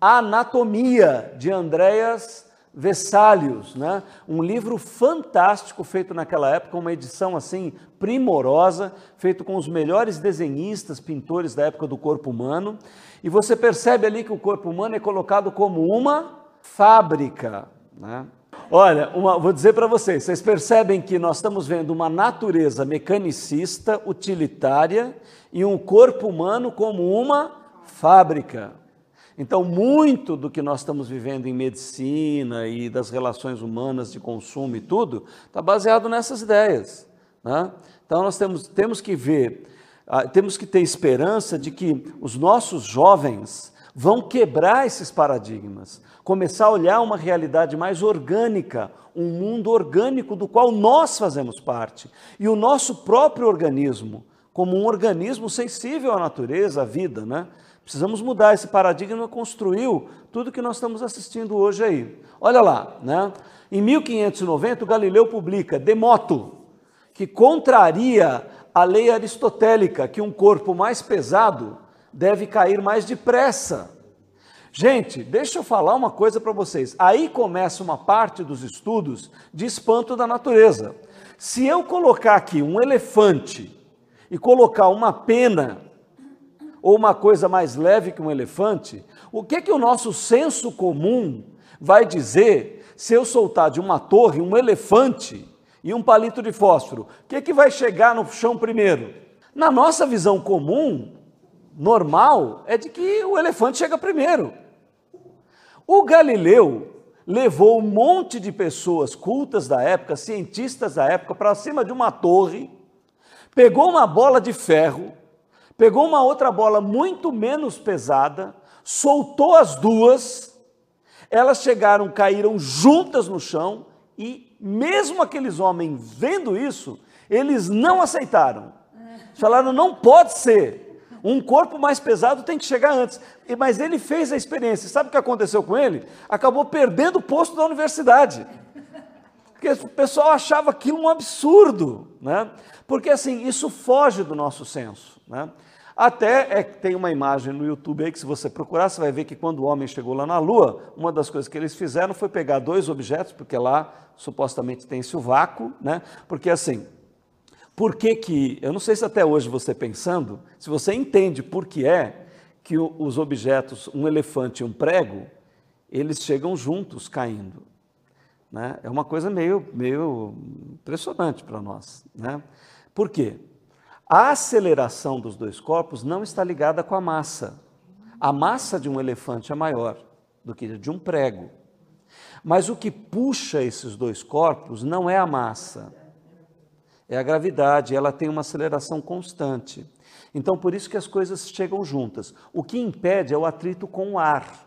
anatomia de Andreas Vessálios, né? um livro fantástico feito naquela época, uma edição assim primorosa, feito com os melhores desenhistas, pintores da época do corpo humano, e você percebe ali que o corpo humano é colocado como uma fábrica. Né? Olha, uma, vou dizer para vocês, vocês percebem que nós estamos vendo uma natureza mecanicista, utilitária, e um corpo humano como uma fábrica. Então, muito do que nós estamos vivendo em medicina e das relações humanas de consumo e tudo, está baseado nessas ideias. Né? Então, nós temos, temos que ver, ah, temos que ter esperança de que os nossos jovens vão quebrar esses paradigmas, começar a olhar uma realidade mais orgânica, um mundo orgânico do qual nós fazemos parte, e o nosso próprio organismo, como um organismo sensível à natureza, à vida, né? Precisamos mudar esse paradigma, construiu tudo que nós estamos assistindo hoje aí. Olha lá, né? Em 1590, o Galileu publica De Moto, que contraria a lei aristotélica que um corpo mais pesado deve cair mais depressa. Gente, deixa eu falar uma coisa para vocês. Aí começa uma parte dos estudos de espanto da natureza. Se eu colocar aqui um elefante e colocar uma pena ou uma coisa mais leve que um elefante, o que que o nosso senso comum vai dizer se eu soltar de uma torre um elefante e um palito de fósforo? O que que vai chegar no chão primeiro? Na nossa visão comum, normal, é de que o elefante chega primeiro. O Galileu levou um monte de pessoas cultas da época, cientistas da época, para cima de uma torre, pegou uma bola de ferro, pegou uma outra bola muito menos pesada, soltou as duas, elas chegaram, caíram juntas no chão e, mesmo aqueles homens vendo isso, eles não aceitaram. Falaram: não pode ser. Um corpo mais pesado tem que chegar antes. Mas ele fez a experiência. Sabe o que aconteceu com ele? Acabou perdendo o posto da universidade. Porque o pessoal achava aquilo um absurdo. Né? Porque assim, isso foge do nosso senso. Né? Até é, tem uma imagem no YouTube aí que, se você procurar, você vai ver que quando o homem chegou lá na Lua, uma das coisas que eles fizeram foi pegar dois objetos, porque lá supostamente tem esse vácuo, né? Porque assim, por que que, eu não sei se até hoje você pensando, se você entende por que é que os objetos, um elefante e um prego, eles chegam juntos caindo. Né? É uma coisa meio, meio impressionante para nós. Né? Por quê? A aceleração dos dois corpos não está ligada com a massa. A massa de um elefante é maior do que de um prego. Mas o que puxa esses dois corpos não é a massa, é a gravidade, ela tem uma aceleração constante. Então, por isso que as coisas chegam juntas. O que impede é o atrito com o ar.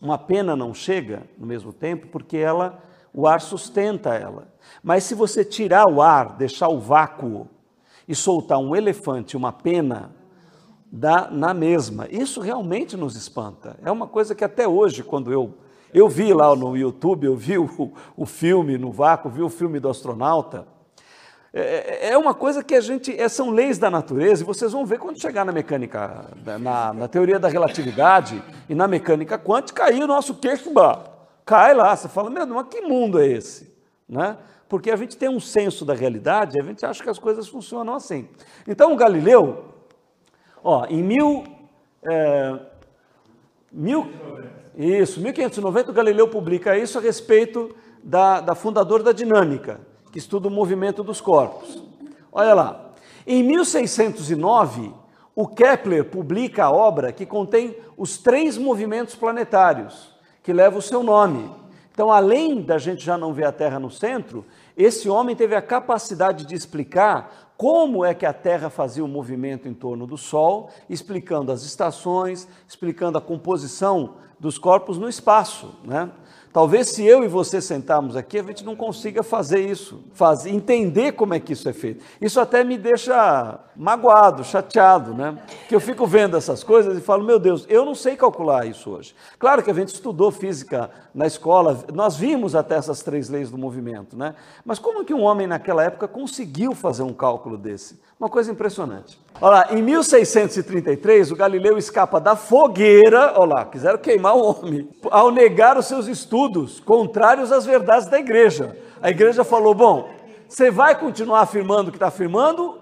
Uma pena não chega no mesmo tempo porque ela, o ar sustenta ela. Mas se você tirar o ar, deixar o vácuo, e soltar um elefante, uma pena, dá na mesma. Isso realmente nos espanta. É uma coisa que até hoje, quando eu eu vi lá no YouTube, eu vi o, o filme no vácuo, vi o filme do astronauta. É, é, é uma coisa que a gente. É, são leis da natureza, e vocês vão ver quando chegar na mecânica, na, na teoria da relatividade e na mecânica quântica, aí o nosso queixo cai lá. Você fala, meu, mas que mundo é esse? Né? Porque a gente tem um senso da realidade, a gente acha que as coisas funcionam assim. Então, o Galileu, ó, em mil, é, mil, isso, 1590, o Galileu publica isso a respeito da, da fundadora da dinâmica, que estuda o movimento dos corpos. Olha lá, em 1609, o Kepler publica a obra que contém os três movimentos planetários, que leva o seu nome. Então, além da gente já não ver a Terra no centro, esse homem teve a capacidade de explicar como é que a Terra fazia o movimento em torno do Sol, explicando as estações, explicando a composição dos corpos no espaço. Né? Talvez se eu e você sentarmos aqui, a gente não consiga fazer isso, fazer, entender como é que isso é feito. Isso até me deixa magoado, chateado, né? Que eu fico vendo essas coisas e falo, meu Deus, eu não sei calcular isso hoje. Claro que a gente estudou física na escola, nós vimos até essas três leis do movimento, né? Mas como que um homem naquela época conseguiu fazer um cálculo desse? Uma coisa impressionante. Olha lá, em 1633, o Galileu escapa da fogueira, olha lá, quiseram queimar o homem, ao negar os seus estudos, contrários às verdades da igreja. A igreja falou: bom, você vai continuar afirmando o que está afirmando,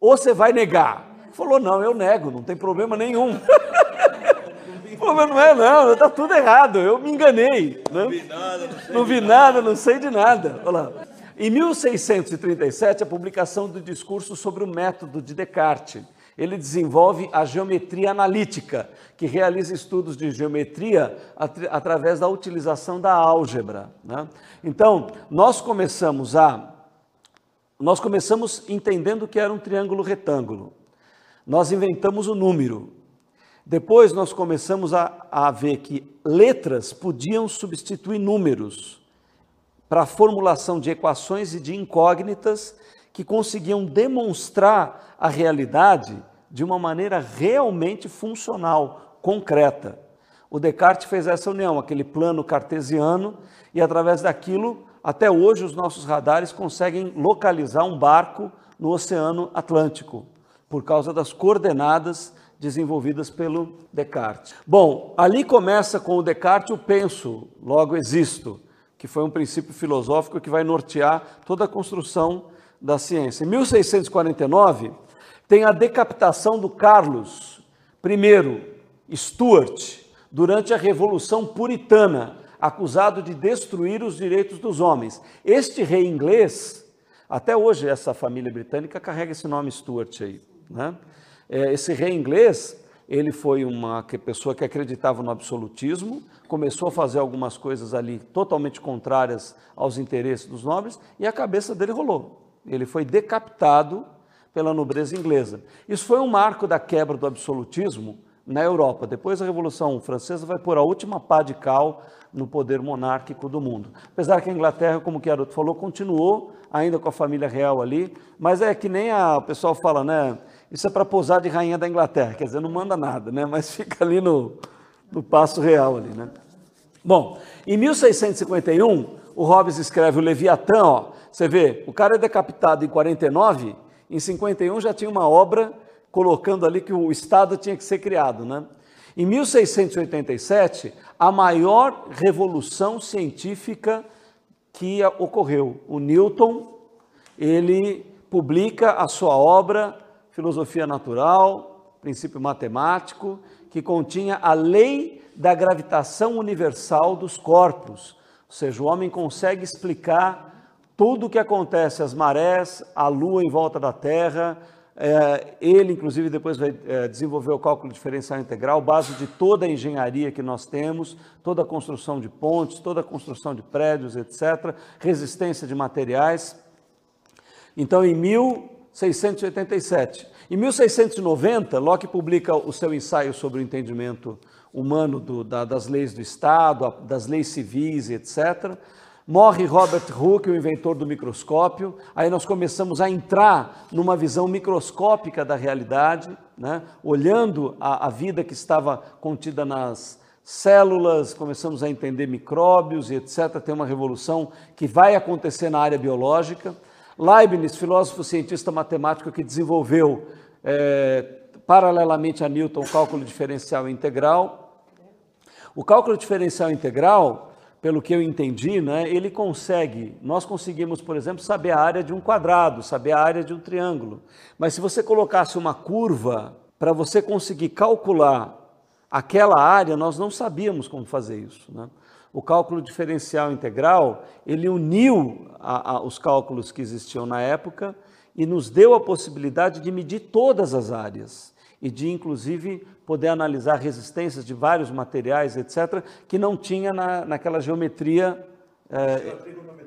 ou você vai negar? Ele falou: não, eu nego, não tem problema nenhum. [laughs] Pô, mas não é não, está tudo errado, eu me enganei. Né? Não vi nada, não sei, não vi nada, não sei de nada. Olha lá. Em 1637, a publicação do discurso sobre o método de Descartes. Ele desenvolve a geometria analítica, que realiza estudos de geometria at através da utilização da álgebra. Né? Então, nós começamos a nós começamos entendendo que era um triângulo retângulo. Nós inventamos o número. Depois nós começamos a, a ver que letras podiam substituir números para a formulação de equações e de incógnitas que conseguiam demonstrar a realidade de uma maneira realmente funcional, concreta. O Descartes fez essa união, aquele plano cartesiano, e através daquilo, até hoje, os nossos radares conseguem localizar um barco no Oceano Atlântico, por causa das coordenadas desenvolvidas pelo Descartes. Bom, ali começa com o Descartes o penso, logo existo que foi um princípio filosófico que vai nortear toda a construção da ciência. Em 1649, tem a decapitação do Carlos I Stuart durante a Revolução Puritana, acusado de destruir os direitos dos homens. Este rei inglês, até hoje essa família britânica carrega esse nome Stuart aí, né? É, esse rei inglês, ele foi uma pessoa que acreditava no absolutismo, começou a fazer algumas coisas ali totalmente contrárias aos interesses dos nobres e a cabeça dele rolou. Ele foi decapitado pela nobreza inglesa. Isso foi um marco da quebra do absolutismo na Europa. Depois a Revolução Francesa vai pôr a última pá de cal no poder monárquico do mundo. Apesar que a Inglaterra, como o Garoto falou, continuou ainda com a família real ali, mas é que nem a, o pessoal fala, né? Isso é para posar de rainha da Inglaterra, quer dizer, não manda nada, né? Mas fica ali no, no passo real ali, né? Bom, em 1651, o Hobbes escreve o Leviatã, ó, você vê, o cara é decapitado em 49, em 51 já tinha uma obra colocando ali que o Estado tinha que ser criado, né? Em 1687, a maior revolução científica que ocorreu, o Newton, ele publica a sua obra Filosofia Natural, Princípio Matemático, que continha a lei da gravitação universal dos corpos. Ou seja, o homem consegue explicar tudo o que acontece, as marés, a lua em volta da Terra. É, ele, inclusive, depois vai é, desenvolver o cálculo diferencial integral, base de toda a engenharia que nós temos, toda a construção de pontes, toda a construção de prédios, etc., resistência de materiais. Então, em 1687. Em 1690, Locke publica o seu ensaio sobre o entendimento humano do, da, das leis do Estado, das leis civis, etc. Morre Robert Hooke, o inventor do microscópio. Aí nós começamos a entrar numa visão microscópica da realidade, né? olhando a, a vida que estava contida nas células, começamos a entender micróbios e etc. Tem uma revolução que vai acontecer na área biológica. Leibniz, filósofo, cientista matemático que desenvolveu, é, paralelamente a Newton, o cálculo diferencial integral. O cálculo diferencial integral, pelo que eu entendi, né, ele consegue, nós conseguimos, por exemplo, saber a área de um quadrado, saber a área de um triângulo. Mas se você colocasse uma curva para você conseguir calcular aquela área, nós não sabíamos como fazer isso. Né? O cálculo diferencial integral, ele uniu a, a, os cálculos que existiam na época e nos deu a possibilidade de medir todas as áreas e de, inclusive, poder analisar resistências de vários materiais, etc., que não tinha na, naquela geometria. É,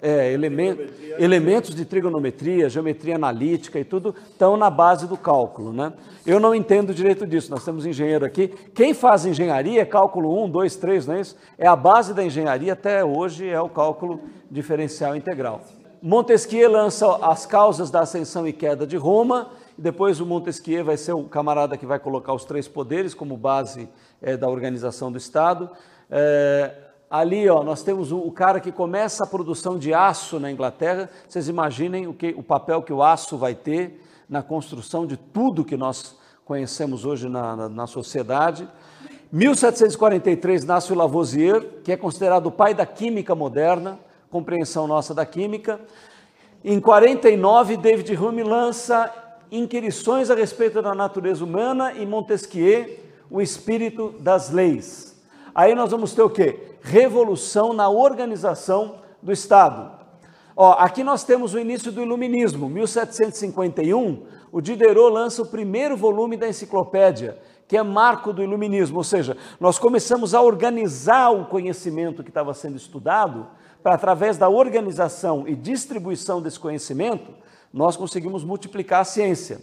é, elemen elementos de trigonometria, geometria analítica e tudo estão na base do cálculo. Né? Eu não entendo direito disso, nós temos engenheiro aqui. Quem faz engenharia é cálculo 1, 2, 3, não é isso? É a base da engenharia até hoje, é o cálculo diferencial integral. Montesquieu lança as causas da ascensão e queda de Roma, depois o Montesquieu vai ser o camarada que vai colocar os três poderes como base é, da organização do Estado. É, ali ó, nós temos o, cara que começa a produção de aço na Inglaterra. Vocês imaginem o, que, o papel que o aço vai ter na construção de tudo que nós conhecemos hoje na, na, na sociedade. 1743 nasce o Lavoisier, que é considerado o pai da química moderna, compreensão nossa da química. Em 49, David Hume lança Inquirições a respeito da natureza humana e Montesquieu, o espírito das leis. Aí nós vamos ter o quê? Revolução na organização do Estado. Ó, aqui nós temos o início do Iluminismo, 1751, o Diderot lança o primeiro volume da enciclopédia, que é marco do Iluminismo, ou seja, nós começamos a organizar o conhecimento que estava sendo estudado, para através da organização e distribuição desse conhecimento, nós conseguimos multiplicar a ciência.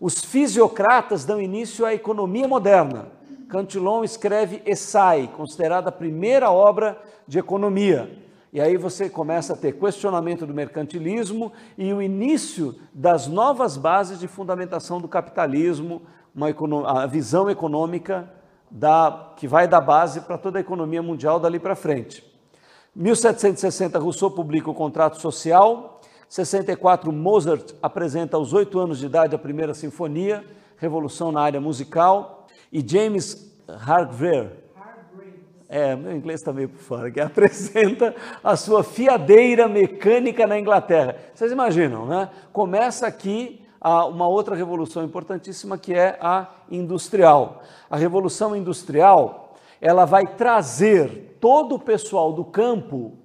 Os fisiocratas dão início à economia moderna. Cantillon escreve Essai, considerada a primeira obra de economia. E aí você começa a ter questionamento do mercantilismo e o início das novas bases de fundamentação do capitalismo, uma a visão econômica da, que vai dar base para toda a economia mundial dali para frente. 1760, Rousseau publica o Contrato Social, 64, Mozart apresenta aos oito anos de idade a primeira sinfonia, revolução na área musical, e James Hargreaves, é, meu inglês está meio por fora, que [laughs] apresenta a sua fiadeira mecânica na Inglaterra. Vocês imaginam, né? Começa aqui uma outra revolução importantíssima que é a industrial. A revolução industrial, ela vai trazer todo o pessoal do campo,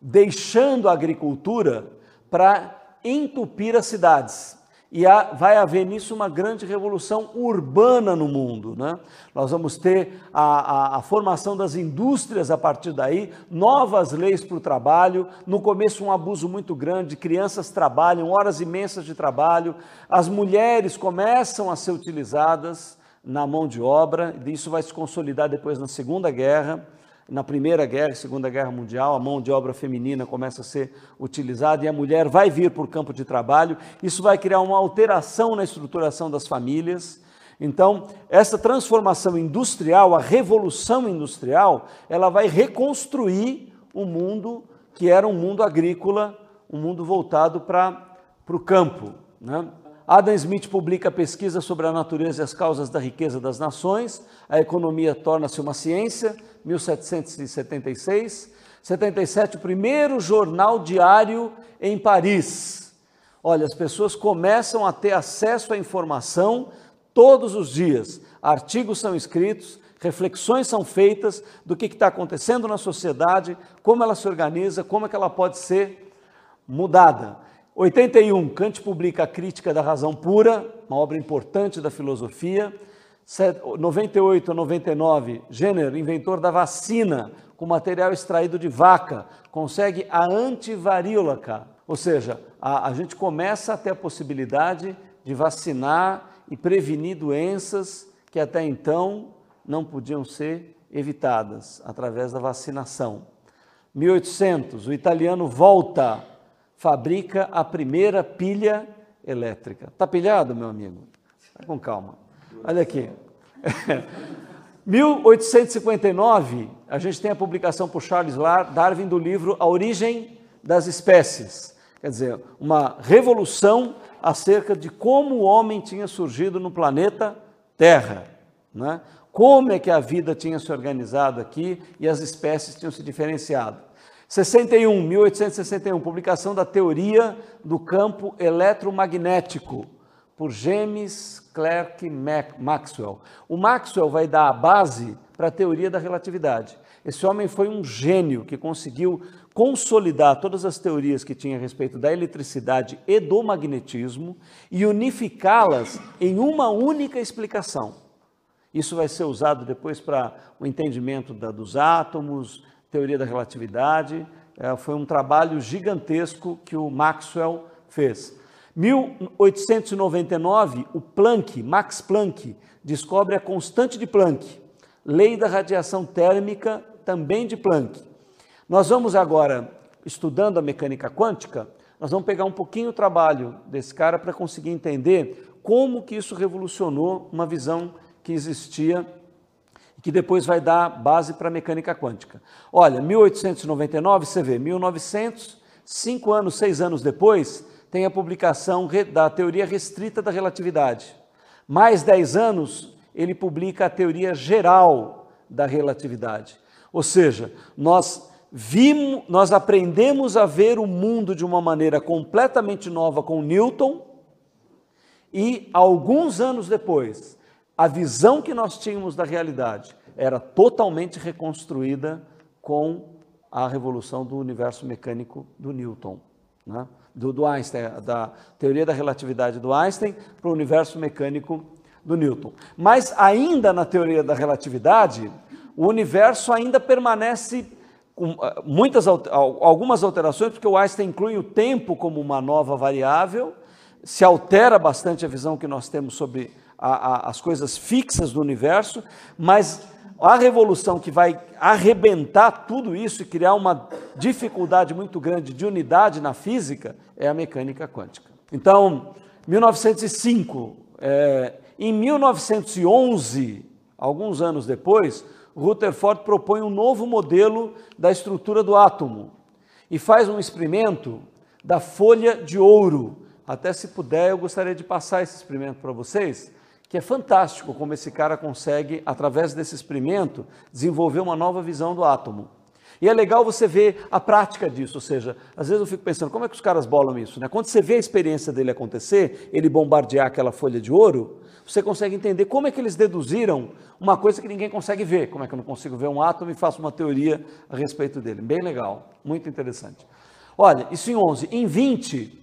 deixando a agricultura, para entupir as cidades. E vai haver nisso uma grande revolução urbana no mundo. Né? Nós vamos ter a, a, a formação das indústrias a partir daí, novas leis para o trabalho. No começo, um abuso muito grande: crianças trabalham, horas imensas de trabalho, as mulheres começam a ser utilizadas na mão de obra, e isso vai se consolidar depois na Segunda Guerra na Primeira Guerra, Segunda Guerra Mundial, a mão de obra feminina começa a ser utilizada e a mulher vai vir para o campo de trabalho. Isso vai criar uma alteração na estruturação das famílias. Então, essa transformação industrial, a revolução industrial, ela vai reconstruir o mundo que era um mundo agrícola, um mundo voltado para, para o campo. Né? Adam Smith publica pesquisa sobre a natureza e as causas da riqueza das nações, a economia torna-se uma ciência, 1776. 77, o primeiro jornal diário em Paris. Olha, as pessoas começam a ter acesso à informação todos os dias. Artigos são escritos, reflexões são feitas do que está acontecendo na sociedade, como ela se organiza, como é que ela pode ser mudada. 81, Kant publica a Crítica da Razão Pura, uma obra importante da filosofia. 98 a 99, Jenner, inventor da vacina com material extraído de vaca, consegue a antivaríola, ou seja, a, a gente começa a ter a possibilidade de vacinar e prevenir doenças que até então não podiam ser evitadas através da vacinação. 1800, o italiano Volta fabrica a primeira pilha elétrica. Está pilhado, meu amigo? Tá com calma. Olha aqui. [laughs] 1859, a gente tem a publicação por Charles Darwin do livro A Origem das Espécies. Quer dizer, uma revolução acerca de como o homem tinha surgido no planeta Terra. Né? Como é que a vida tinha se organizado aqui e as espécies tinham se diferenciado. 61, 1861, publicação da teoria do campo eletromagnético por James Clerk Maxwell. O Maxwell vai dar a base para a teoria da relatividade. Esse homem foi um gênio que conseguiu consolidar todas as teorias que tinha a respeito da eletricidade e do magnetismo e unificá-las em uma única explicação. Isso vai ser usado depois para o entendimento da, dos átomos, teoria da relatividade, É, foi um trabalho gigantesco que o Maxwell fez. 1899, o Planck, Max Planck, descobre a constante de Planck, lei da radiação térmica também de Planck. Nós vamos agora, estudando a mecânica quântica, nós vamos pegar um pouquinho o trabalho desse cara para conseguir entender como que isso revolucionou uma visão que existia que depois vai dar base para a mecânica quântica. Olha, 1899, você vê, 1900, cinco anos, seis anos depois, tem a publicação da teoria restrita da relatividade. Mais dez anos, ele publica a teoria geral da relatividade. Ou seja, nós vimos, nós aprendemos a ver o mundo de uma maneira completamente nova com Newton, e alguns anos depois, a visão que nós tínhamos da realidade era totalmente reconstruída com a revolução do universo mecânico do Newton. Né? do, do Einstein, da teoria da relatividade do Einstein para o universo mecânico do Newton. Mas ainda na teoria da relatividade, o universo ainda permanece com ah, muitas algumas alterações, porque o Einstein inclui o tempo como uma nova variável, se altera bastante a visão que nós temos sobre a, a, as coisas fixas do universo, mas a revolução que vai arrebentar tudo isso e criar uma dificuldade muito grande de unidade na física é a mecânica quântica. Então, 1905, é, em 1911, alguns anos depois, Rutherford propõe um novo modelo da estrutura do átomo e faz um experimento da folha de ouro. Até se puder, eu gostaria de passar esse experimento para vocês que é fantástico como esse cara consegue, através desse experimento, desenvolver uma nova visão do átomo. E é legal você ver a prática disso, ou seja, às vezes eu fico pensando, como é que os caras bolam isso? Né? Quando você vê a experiência dele acontecer, ele bombardear aquela folha de ouro, você consegue entender como é que eles deduziram uma coisa que ninguém consegue ver. Como é que eu não consigo ver um átomo e faço uma teoria a respeito dele? Bem legal, muito interessante. Olha, isso em 11. Em 20,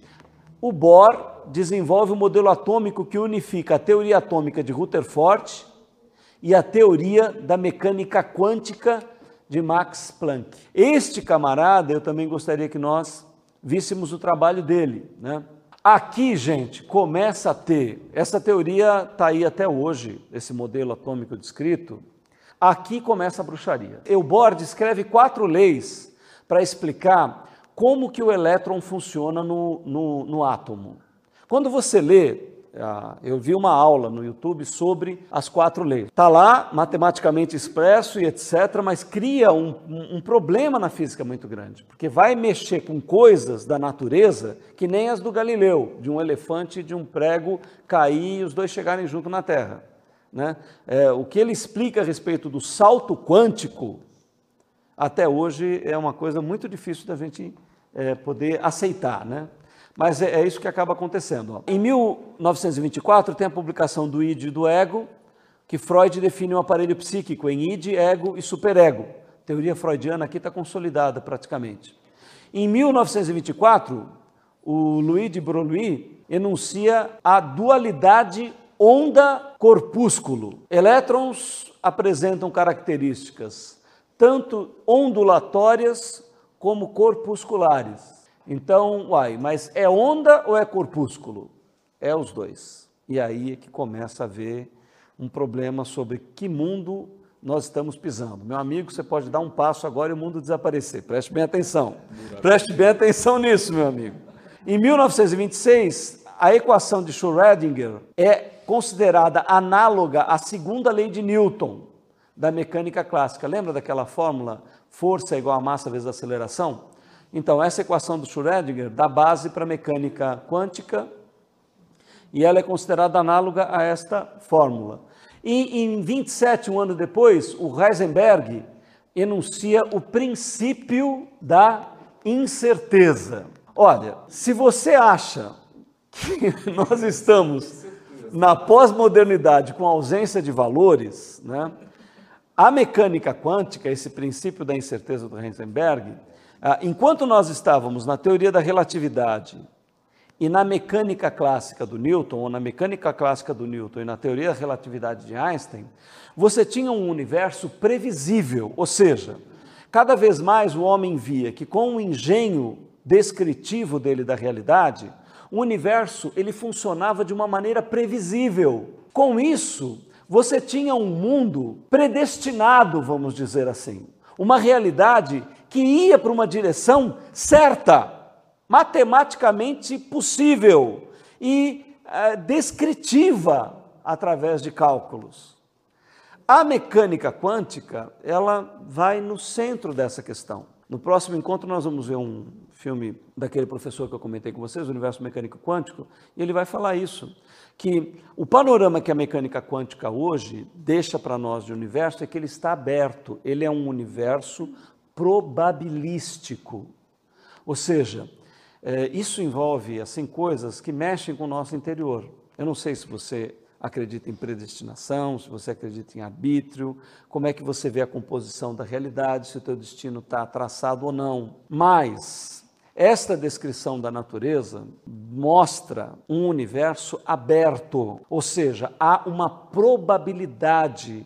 o Bohr desenvolve um modelo atômico que unifica a teoria atômica de Rutherford e a teoria da mecânica quântica de Max Planck. Este camarada, eu também gostaria que nós víssemos o trabalho dele. Né? Aqui, gente, começa a ter, essa teoria está aí até hoje, esse modelo atômico descrito, aqui começa a bruxaria. O Bohr descreve quatro leis para explicar como que o elétron funciona no, no, no átomo. Quando você lê, ah, eu vi uma aula no YouTube sobre as quatro leis. Está lá, matematicamente expresso e etc., mas cria um, um, problema na física muito grande, porque vai mexer com coisas da natureza que nem as do Galileu, de um elefante e de um prego cair e os dois chegarem junto na Terra. Né? É, o que ele explica a respeito do salto quântico, até hoje é uma coisa muito difícil da gente é, poder aceitar, né? Mas é, é, isso que acaba acontecendo. Em 1924 tem a publicação do id e do ego, que Freud define um aparelho psíquico em id, ego e superego. A teoria freudiana aqui está consolidada praticamente. Em 1924, o Louis de Broglie enuncia a dualidade onda-corpúsculo. Elétrons apresentam características tanto ondulatórias como corpusculares. Então, uai, mas é onda ou é corpúsculo? É os dois. E aí é que começa a haver um problema sobre que mundo nós estamos pisando. Meu amigo, você pode dar um passo agora e o mundo desaparecer. Preste bem atenção. Preste bem atenção nisso, meu amigo. Em 1926, a equação de Schrödinger é considerada análoga à segunda lei de Newton da mecânica clássica. Lembra daquela fórmula força é igual a massa vezes a aceleração? Então, essa equação do Schrödinger dá base para a mecânica quântica e ela é considerada análoga a esta fórmula. E em 27, um ano depois, o Heisenberg enuncia o princípio da incerteza. Olha, se você acha que [laughs] nós estamos na pós-modernidade com ausência de valores, né, a mecânica quântica, esse princípio da incerteza do Heisenberg, ah, enquanto nós estávamos na teoria da relatividade e na mecânica clássica do Newton, ou na mecânica clássica do Newton e na teoria da relatividade de Einstein, você tinha um universo previsível, ou seja, Cada vez mais o homem via que com o engenho descritivo dele da realidade, o universo ele funcionava de uma maneira previsível. Com isso, você tinha um mundo predestinado, vamos dizer assim, uma realidade que ia para uma direção certa, matematicamente possível e é, descritiva através de cálculos. A mecânica quântica, ela vai no centro dessa questão. No próximo encontro nós vamos ver um filme daquele professor que eu comentei com vocês, o Universo Mecânico Quântico, e ele vai falar isso, que o panorama que a mecânica quântica hoje deixa para nós de universo é que ele está aberto, ele é um universo probabilístico. Ou seja, é, isso envolve assim coisas que mexem com o nosso interior. Eu não sei se você acredita em predestinação, se você acredita em arbítrio, como é que você vê a composição da realidade, se o teu destino está traçado ou não. Mas esta descrição da natureza mostra um universo aberto, ou seja, há uma probabilidade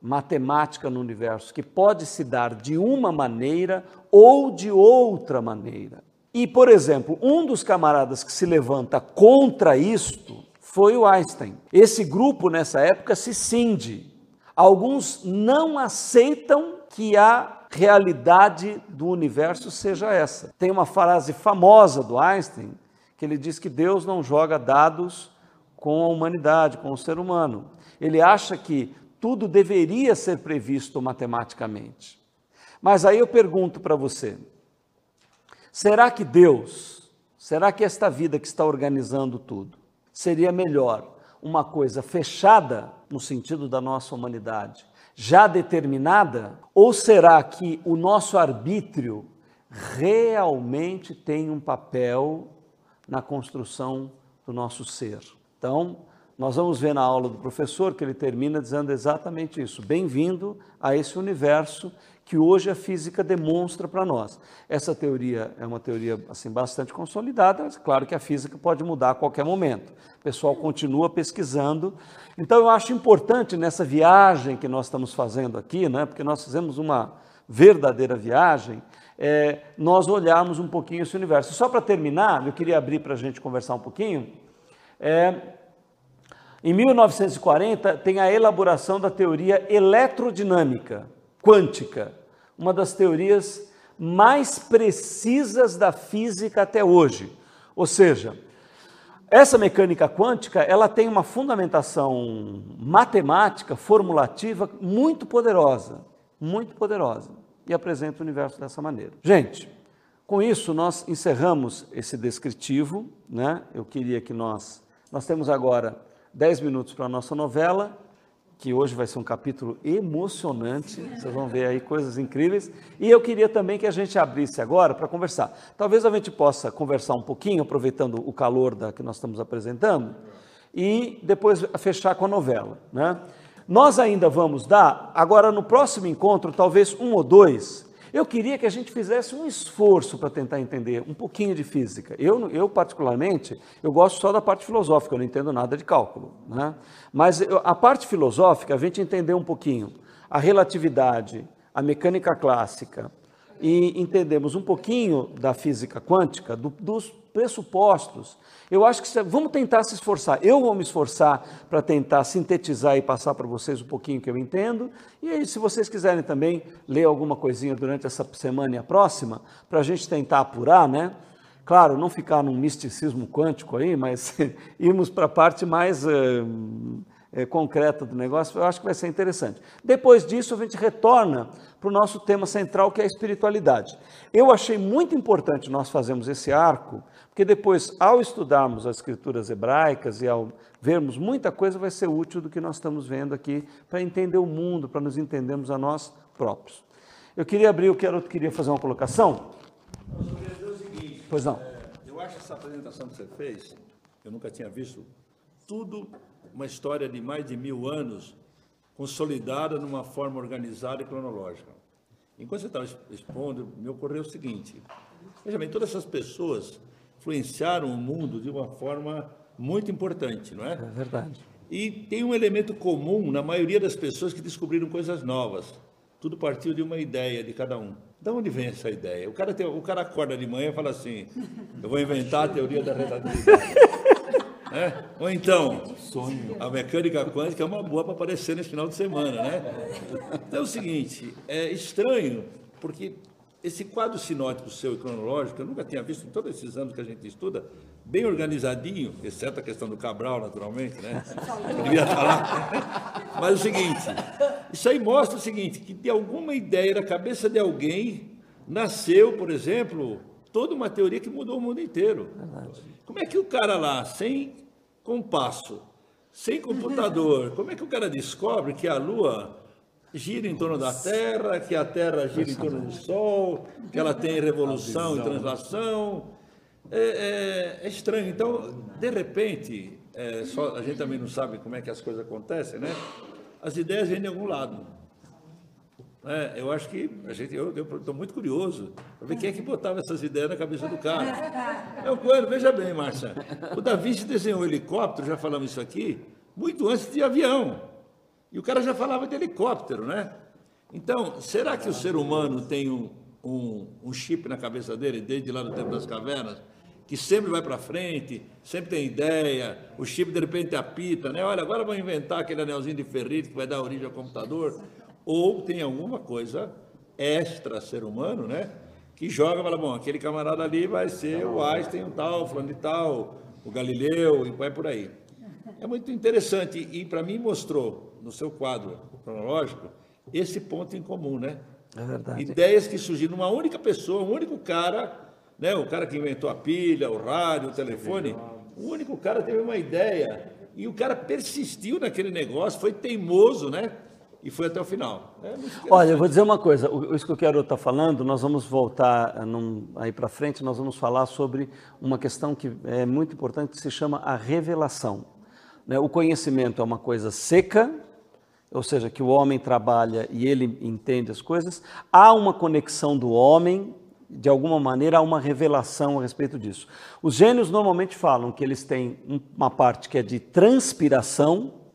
matemática no universo que pode se dar de uma maneira ou de outra maneira. E, por exemplo, um dos camaradas que se levanta contra isto foi o Einstein. Esse grupo, nessa época, se cinde. Alguns não aceitam que a realidade do universo seja essa. Tem uma frase famosa do Einstein que ele diz que Deus não joga dados com a humanidade, com o ser humano. Ele acha que tudo deveria ser previsto matematicamente. Mas aí eu pergunto para você: será que Deus, será que esta vida que está organizando tudo, seria melhor uma coisa fechada, no sentido da nossa humanidade, já determinada? Ou será que o nosso arbítrio realmente tem um papel na construção do nosso ser? Então, nós vamos ver na aula do professor que ele termina dizendo exatamente isso. Bem-vindo a esse universo que hoje a física demonstra para nós. Essa teoria é uma teoria assim bastante consolidada, mas claro que a física pode mudar a qualquer momento. O pessoal continua pesquisando. Então eu acho importante nessa viagem que nós estamos fazendo aqui, né, porque nós fizemos uma verdadeira viagem, é, nós olharmos um pouquinho esse universo. Só para terminar, eu queria abrir para a gente conversar um pouquinho. É, em 1940 tem a elaboração da teoria eletrodinâmica quântica, uma das teorias mais precisas da física até hoje. Ou seja, essa mecânica quântica, ela tem uma fundamentação matemática, formulativa muito poderosa, muito poderosa, e apresenta o universo dessa maneira. Gente, com isso nós encerramos esse descritivo, né? Eu queria que nós nós temos agora 10 minutos para a nossa novela que hoje vai ser um capítulo emocionante, vocês vão ver aí coisas incríveis. E eu queria também que a gente abrisse agora para conversar. Talvez a gente possa conversar um pouquinho, aproveitando o calor da que nós estamos apresentando, e depois fechar com a novela. Né? Nós ainda vamos dar, agora no próximo encontro, talvez um ou dois, eu queria que a gente fizesse um esforço para tentar entender um pouquinho de física. Eu, eu, particularmente, eu gosto só da parte filosófica, eu não entendo nada de cálculo. Né? Mas eu, a parte filosófica, a gente entender um pouquinho a relatividade, a mecânica clássica, e entendemos um pouquinho da física quântica, do, dos pressupostos, eu acho que vamos tentar se esforçar. Eu vou me esforçar para tentar sintetizar e passar para vocês um pouquinho que eu entendo. E aí, se vocês quiserem também ler alguma coisinha durante essa semana e a próxima, para a gente tentar apurar, né? Claro, não ficar num misticismo quântico aí, mas [laughs] irmos para a parte mais. Uh, é, concreta do negócio, eu acho que vai ser interessante. Depois disso, a gente retorna para o nosso tema central, que é a espiritualidade. Eu achei muito importante nós fazermos esse arco, porque depois, ao estudarmos as escrituras hebraicas e ao vermos muita coisa, vai ser útil do que nós estamos vendo aqui para entender o mundo, para nos entendermos a nós próprios. Eu queria abrir, eu quero, queria fazer uma colocação. Eu queria dizer o seguinte. Pois não. É, eu acho essa apresentação que você fez, eu nunca tinha visto tudo uma história de mais de mil anos, consolidada numa forma organizada e cronológica. Enquanto você estava expondo, me ocorreu o seguinte: veja bem, todas essas pessoas influenciaram o mundo de uma forma muito importante, não é? É verdade. E tem um elemento comum na maioria das pessoas que descobriram coisas novas. tudo partiu de uma ideia de cada um. De onde vem essa ideia? O cara, tem, o cara acorda de manhã e fala assim: eu vou inventar a teoria da relatividade. [laughs] É? Ou então, Sonho. a mecânica quântica é uma boa para aparecer nesse final de semana, né? Então é o seguinte, é estranho, porque esse quadro sinótico seu e cronológico, eu nunca tinha visto em todos esses anos que a gente estuda, bem organizadinho, exceto a questão do Cabral, naturalmente, né? Eu devia falar. Mas o seguinte, isso aí mostra o seguinte, que de alguma ideia da cabeça de alguém nasceu, por exemplo, toda uma teoria que mudou o mundo inteiro. Como é que o cara lá, sem compasso, sem computador, como é que o cara descobre que a Lua gira em torno da Terra, que a Terra gira em torno do Sol, que ela tem revolução e translação? É, é, é, estranho. Então, de repente, é, só, a gente também não sabe como é que as coisas acontecem, né? As ideias vêm de algum lado. É, eu acho que a gente, eu estou muito curioso para ver quem é que botava essas ideias na cabeça do cara. É o Coelho, veja bem, Márcia. O Da Vinci desenhou um helicóptero, já falamos isso aqui, muito antes de avião. E o cara já falava de helicóptero, né? Então, será que o ser humano tem um, um, um chip na cabeça dele, desde lá do tempo das cavernas, que sempre vai para frente, sempre tem ideia, o chip de repente apita, né? Olha, agora vamos inventar aquele anelzinho de ferrite que vai dar origem ao computador ou tem alguma coisa extra ser humano, né? Que joga e fala, bom, aquele camarada ali vai ser o Einstein, o tal, o fulano de tal, o Galileu, e vai por aí. É muito interessante e para mim mostrou no seu quadro cronológico esse ponto em comum, né? É verdade. Ideias que surgiram numa única pessoa, um único cara, né? O cara que inventou a pilha, o rádio, o telefone, o único cara teve uma ideia e o cara persistiu naquele negócio, foi teimoso, né? E foi até o final. É Olha, eu vou dizer uma coisa, isso que o Quero está falando, nós vamos voltar eh, num, aí para frente, nós vamos falar sobre uma questão que é muito importante, que se chama a revelação. Né? O conhecimento é uma coisa seca, ou seja, que o homem trabalha e ele entende as coisas, há uma conexão do homem, de alguma maneira há uma revelação a respeito disso. Os gênios normalmente falam que eles têm uma parte que é de transpiração,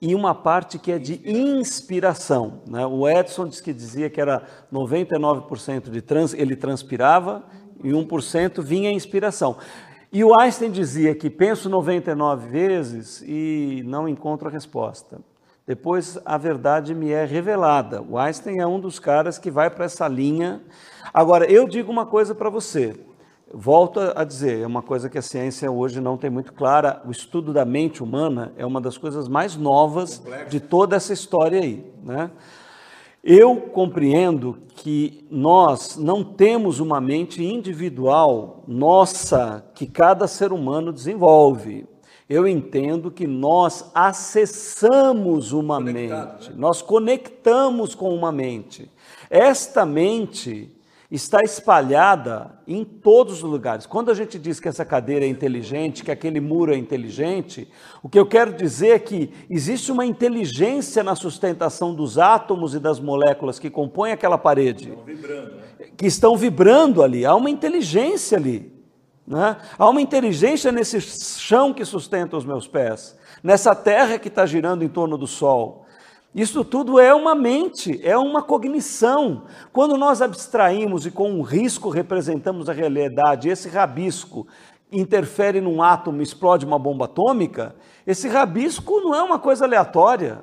e uma parte que é de inspiração. Né? O Edson disse que dizia que era 99% de trans, ele transpirava e 1% vinha inspiração. E o Einstein dizia que penso 99 vezes e não encontro a resposta. Depois a verdade me é revelada. O Einstein é um dos caras que vai para essa linha. Agora, eu digo uma coisa para você. Volto a dizer, é uma coisa que a ciência hoje não tem muito clara. O estudo da mente humana é uma das coisas mais novas de toda essa história aí. Né? Eu compreendo que nós não temos uma mente individual nossa que cada ser humano desenvolve. Eu entendo que nós acessamos uma Conectado, mente, né? nós conectamos com uma mente. Esta mente está espalhada em todos os lugares. Quando a gente diz que essa cadeira é inteligente, que aquele muro é inteligente, o que eu quero dizer é que existe uma inteligência na sustentação dos átomos e das moléculas que compõem aquela parede, estão vibrando, né? que estão vibrando ali. Há uma inteligência ali. Né? Há uma inteligência nesse chão que sustenta os meus pés, nessa terra que está girando em torno do sol. Isso tudo é uma mente, é uma cognição. Quando nós abstraímos e com um risco representamos a realidade, esse rabisco interfere num átomo, explode uma bomba atômica, esse rabisco não é uma coisa aleatória.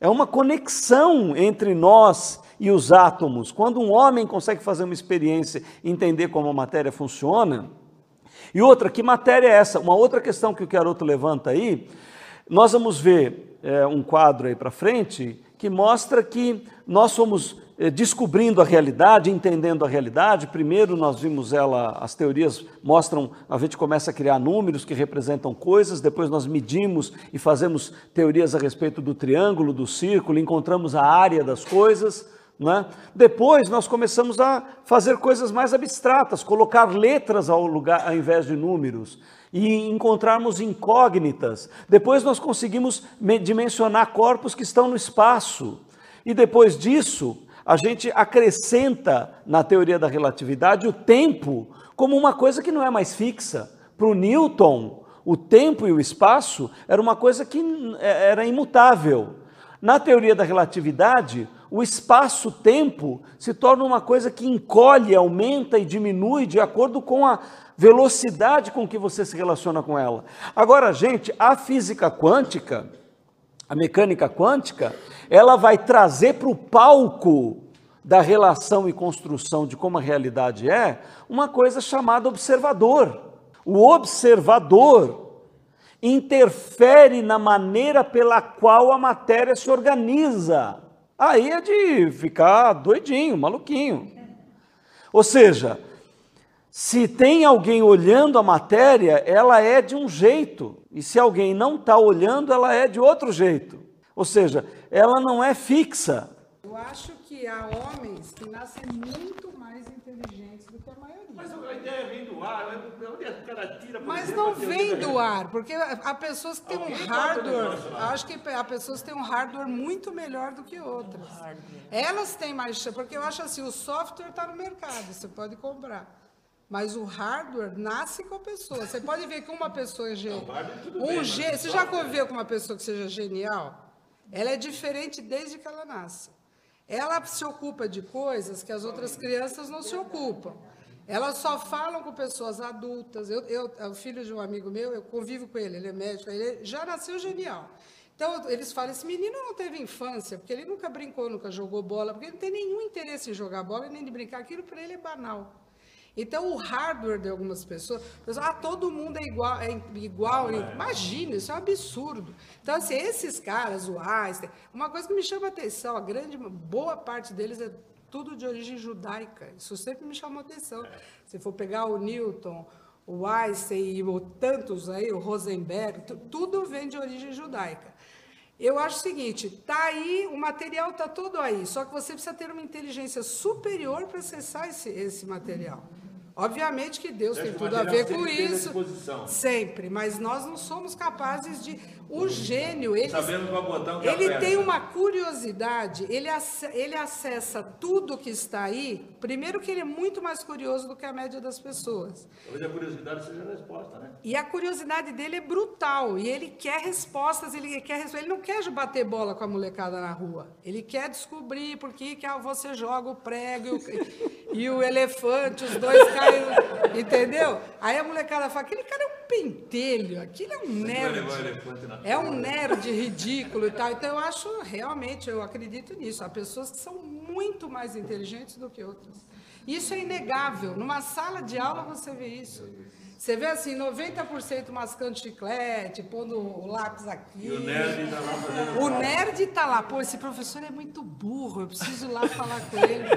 É uma conexão entre nós e os átomos. Quando um homem consegue fazer uma experiência entender como a matéria funciona, e outra, que matéria é essa? Uma outra questão que o Caroto levanta aí, nós vamos ver é, um quadro aí para frente que mostra que nós somos é, descobrindo a realidade, entendendo a realidade. Primeiro nós vimos ela, as teorias mostram, a gente começa a criar números que representam coisas, depois nós medimos e fazemos teorias a respeito do triângulo, do círculo, encontramos a área das coisas. É? Depois nós começamos a fazer coisas mais abstratas, colocar letras ao, lugar, ao invés de números e encontrarmos incógnitas. Depois nós conseguimos dimensionar corpos que estão no espaço. E depois disso, a gente acrescenta na teoria da relatividade o tempo como uma coisa que não é mais fixa. Para o Newton, o tempo e o espaço era uma coisa que é, era imutável. Na teoria da relatividade, o espaço-tempo se torna uma coisa que encolhe, aumenta e diminui de acordo com a velocidade com que você se relaciona com ela. Agora, gente, a física quântica, a mecânica quântica, ela vai trazer para o palco da relação e construção de como a realidade é, uma coisa chamada observador. O observador interfere na maneira pela qual a matéria se organiza. Aí é de ficar doidinho, maluquinho. Ou seja, se tem alguém olhando a matéria, ela é de um jeito, e se alguém não está olhando, ela é de outro jeito. Ou seja, ela não é fixa. Eu acho que há homens que nascem muito mais inteligentes do que a maioria. Mas a ideia vem do ar, onde o cara tira Mas exemplo, não vem do ar, porque há pessoas que têm um hardware, acho que há pessoas que têm um hardware muito melhor do que outras. Elas têm mais chance, porque eu acho assim, o software está no mercado, você pode comprar. Mas o hardware nasce com a pessoa. Você pode ver que uma pessoa é genial. Um ge... Você já conviveu com uma pessoa que seja genial? Ela é diferente desde que ela nasce. Ela se ocupa de coisas que as outras crianças não se ocupam. Elas só falam com pessoas adultas. Eu, eu, o filho de um amigo meu, eu convivo com ele, ele é médico, ele já nasceu genial. Então, eles falam, esse menino não teve infância, porque ele nunca brincou, nunca jogou bola, porque ele não tem nenhum interesse em jogar bola e nem de brincar. Aquilo para ele é banal. Então, o hardware de algumas pessoas, pessoas, ah, todo mundo é igual, é igual. Imagina, isso é um absurdo. Então, assim, esses caras, o Einstein, uma coisa que me chama a atenção, a grande, boa parte deles é tudo de origem judaica. Isso sempre me chamou atenção. Se for pegar o Newton, o Einstein e o tantos aí, o Rosenberg, tu- tudo vem de origem judaica. Eu acho o seguinte, tá aí, o material tá todo aí, só que você precisa ter uma inteligência superior para acessar esse, esse material. Obviamente que Deus tem tudo a ver com isso, sempre, mas nós não somos capazes de. O gênio, ele, ele tem uma curiosidade, ele, ele acessa tudo que está aí. Primeiro, que ele é muito mais curioso do que a média das pessoas. Talvez a curiosidade seja a resposta, né? E a curiosidade dele é brutal. E ele quer respostas, ele quer Ele não quer bater bola com a molecada na rua. Ele quer descobrir por que, que ah, você joga o prego e o, [laughs] e o elefante, os dois caem. Entendeu? Aí a molecada fala: aquele cara é um pentelho, aquele é um nerd. É um nerd [laughs] ridículo e tal. Então eu acho, realmente, eu acredito nisso. Há pessoas que são muito mais inteligentes do que outras. Isso é inegável. Numa sala de aula você vê isso. Você vê assim, 90% mascando chiclete, pondo o lápis aqui. E o nerd está lá fazendo. O nerd tá lá, pô, esse professor é muito burro, eu preciso ir lá falar com ele.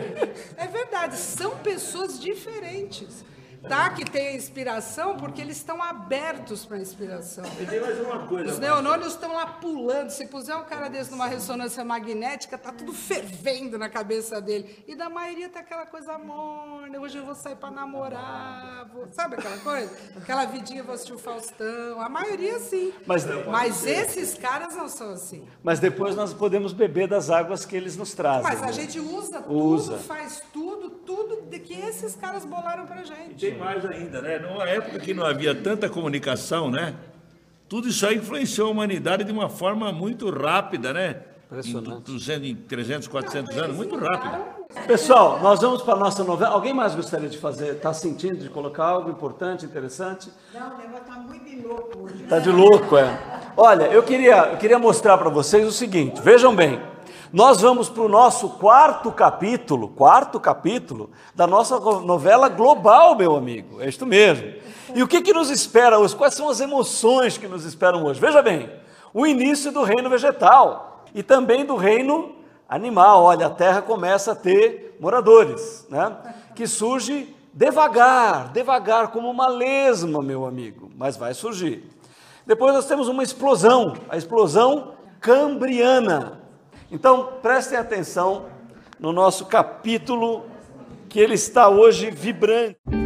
É verdade, são pessoas diferentes. Tá? Que tem a inspiração porque eles estão abertos para a inspiração. E tem mais uma coisa. Os neurônios estão lá pulando. Se puser um cara desse numa ressonância magnética, tá tudo fervendo na cabeça dele. E da maioria tá aquela coisa morna. Hoje eu vou sair para namorar. vou- Sabe aquela coisa? Aquela vidinha, vou assistir o Faustão. A maioria sim. Mas- Mas esses caras não são assim. Mas depois nós podemos beber das águas que eles nos trazem. Mas a né? gente usa tudo, Usa. faz tudo, tudo de que esses caras bolaram pra gente. Tem mais ainda, né? Numa época que não havia tanta comunicação, né? Tudo isso aí influenciou a humanidade de uma forma muito rápida, né? Impressionante. Em 200, em 300, 400 anos, muito rápido. Pessoal, nós vamos para a nossa novela. Alguém mais gostaria de fazer? Está sentindo de colocar algo importante, interessante? Não, o negócio tá muito de louco hoje. Tá de louco, é. Olha, eu queria, eu queria mostrar para vocês o seguinte: vejam bem, nós vamos para o nosso quarto capítulo, quarto capítulo da nossa novela global, meu amigo. É isto mesmo. E o que, que nos espera hoje? Quais são as emoções que nos esperam hoje? Veja bem, o início do reino vegetal e também do reino animal. Olha, a terra começa a ter moradores, né? Que surge devagar, devagar, como uma lesma, meu amigo, mas vai surgir. Depois nós temos uma explosão, a explosão cambriana. Então, prestem atenção no nosso capítulo, que ele está hoje vibrante.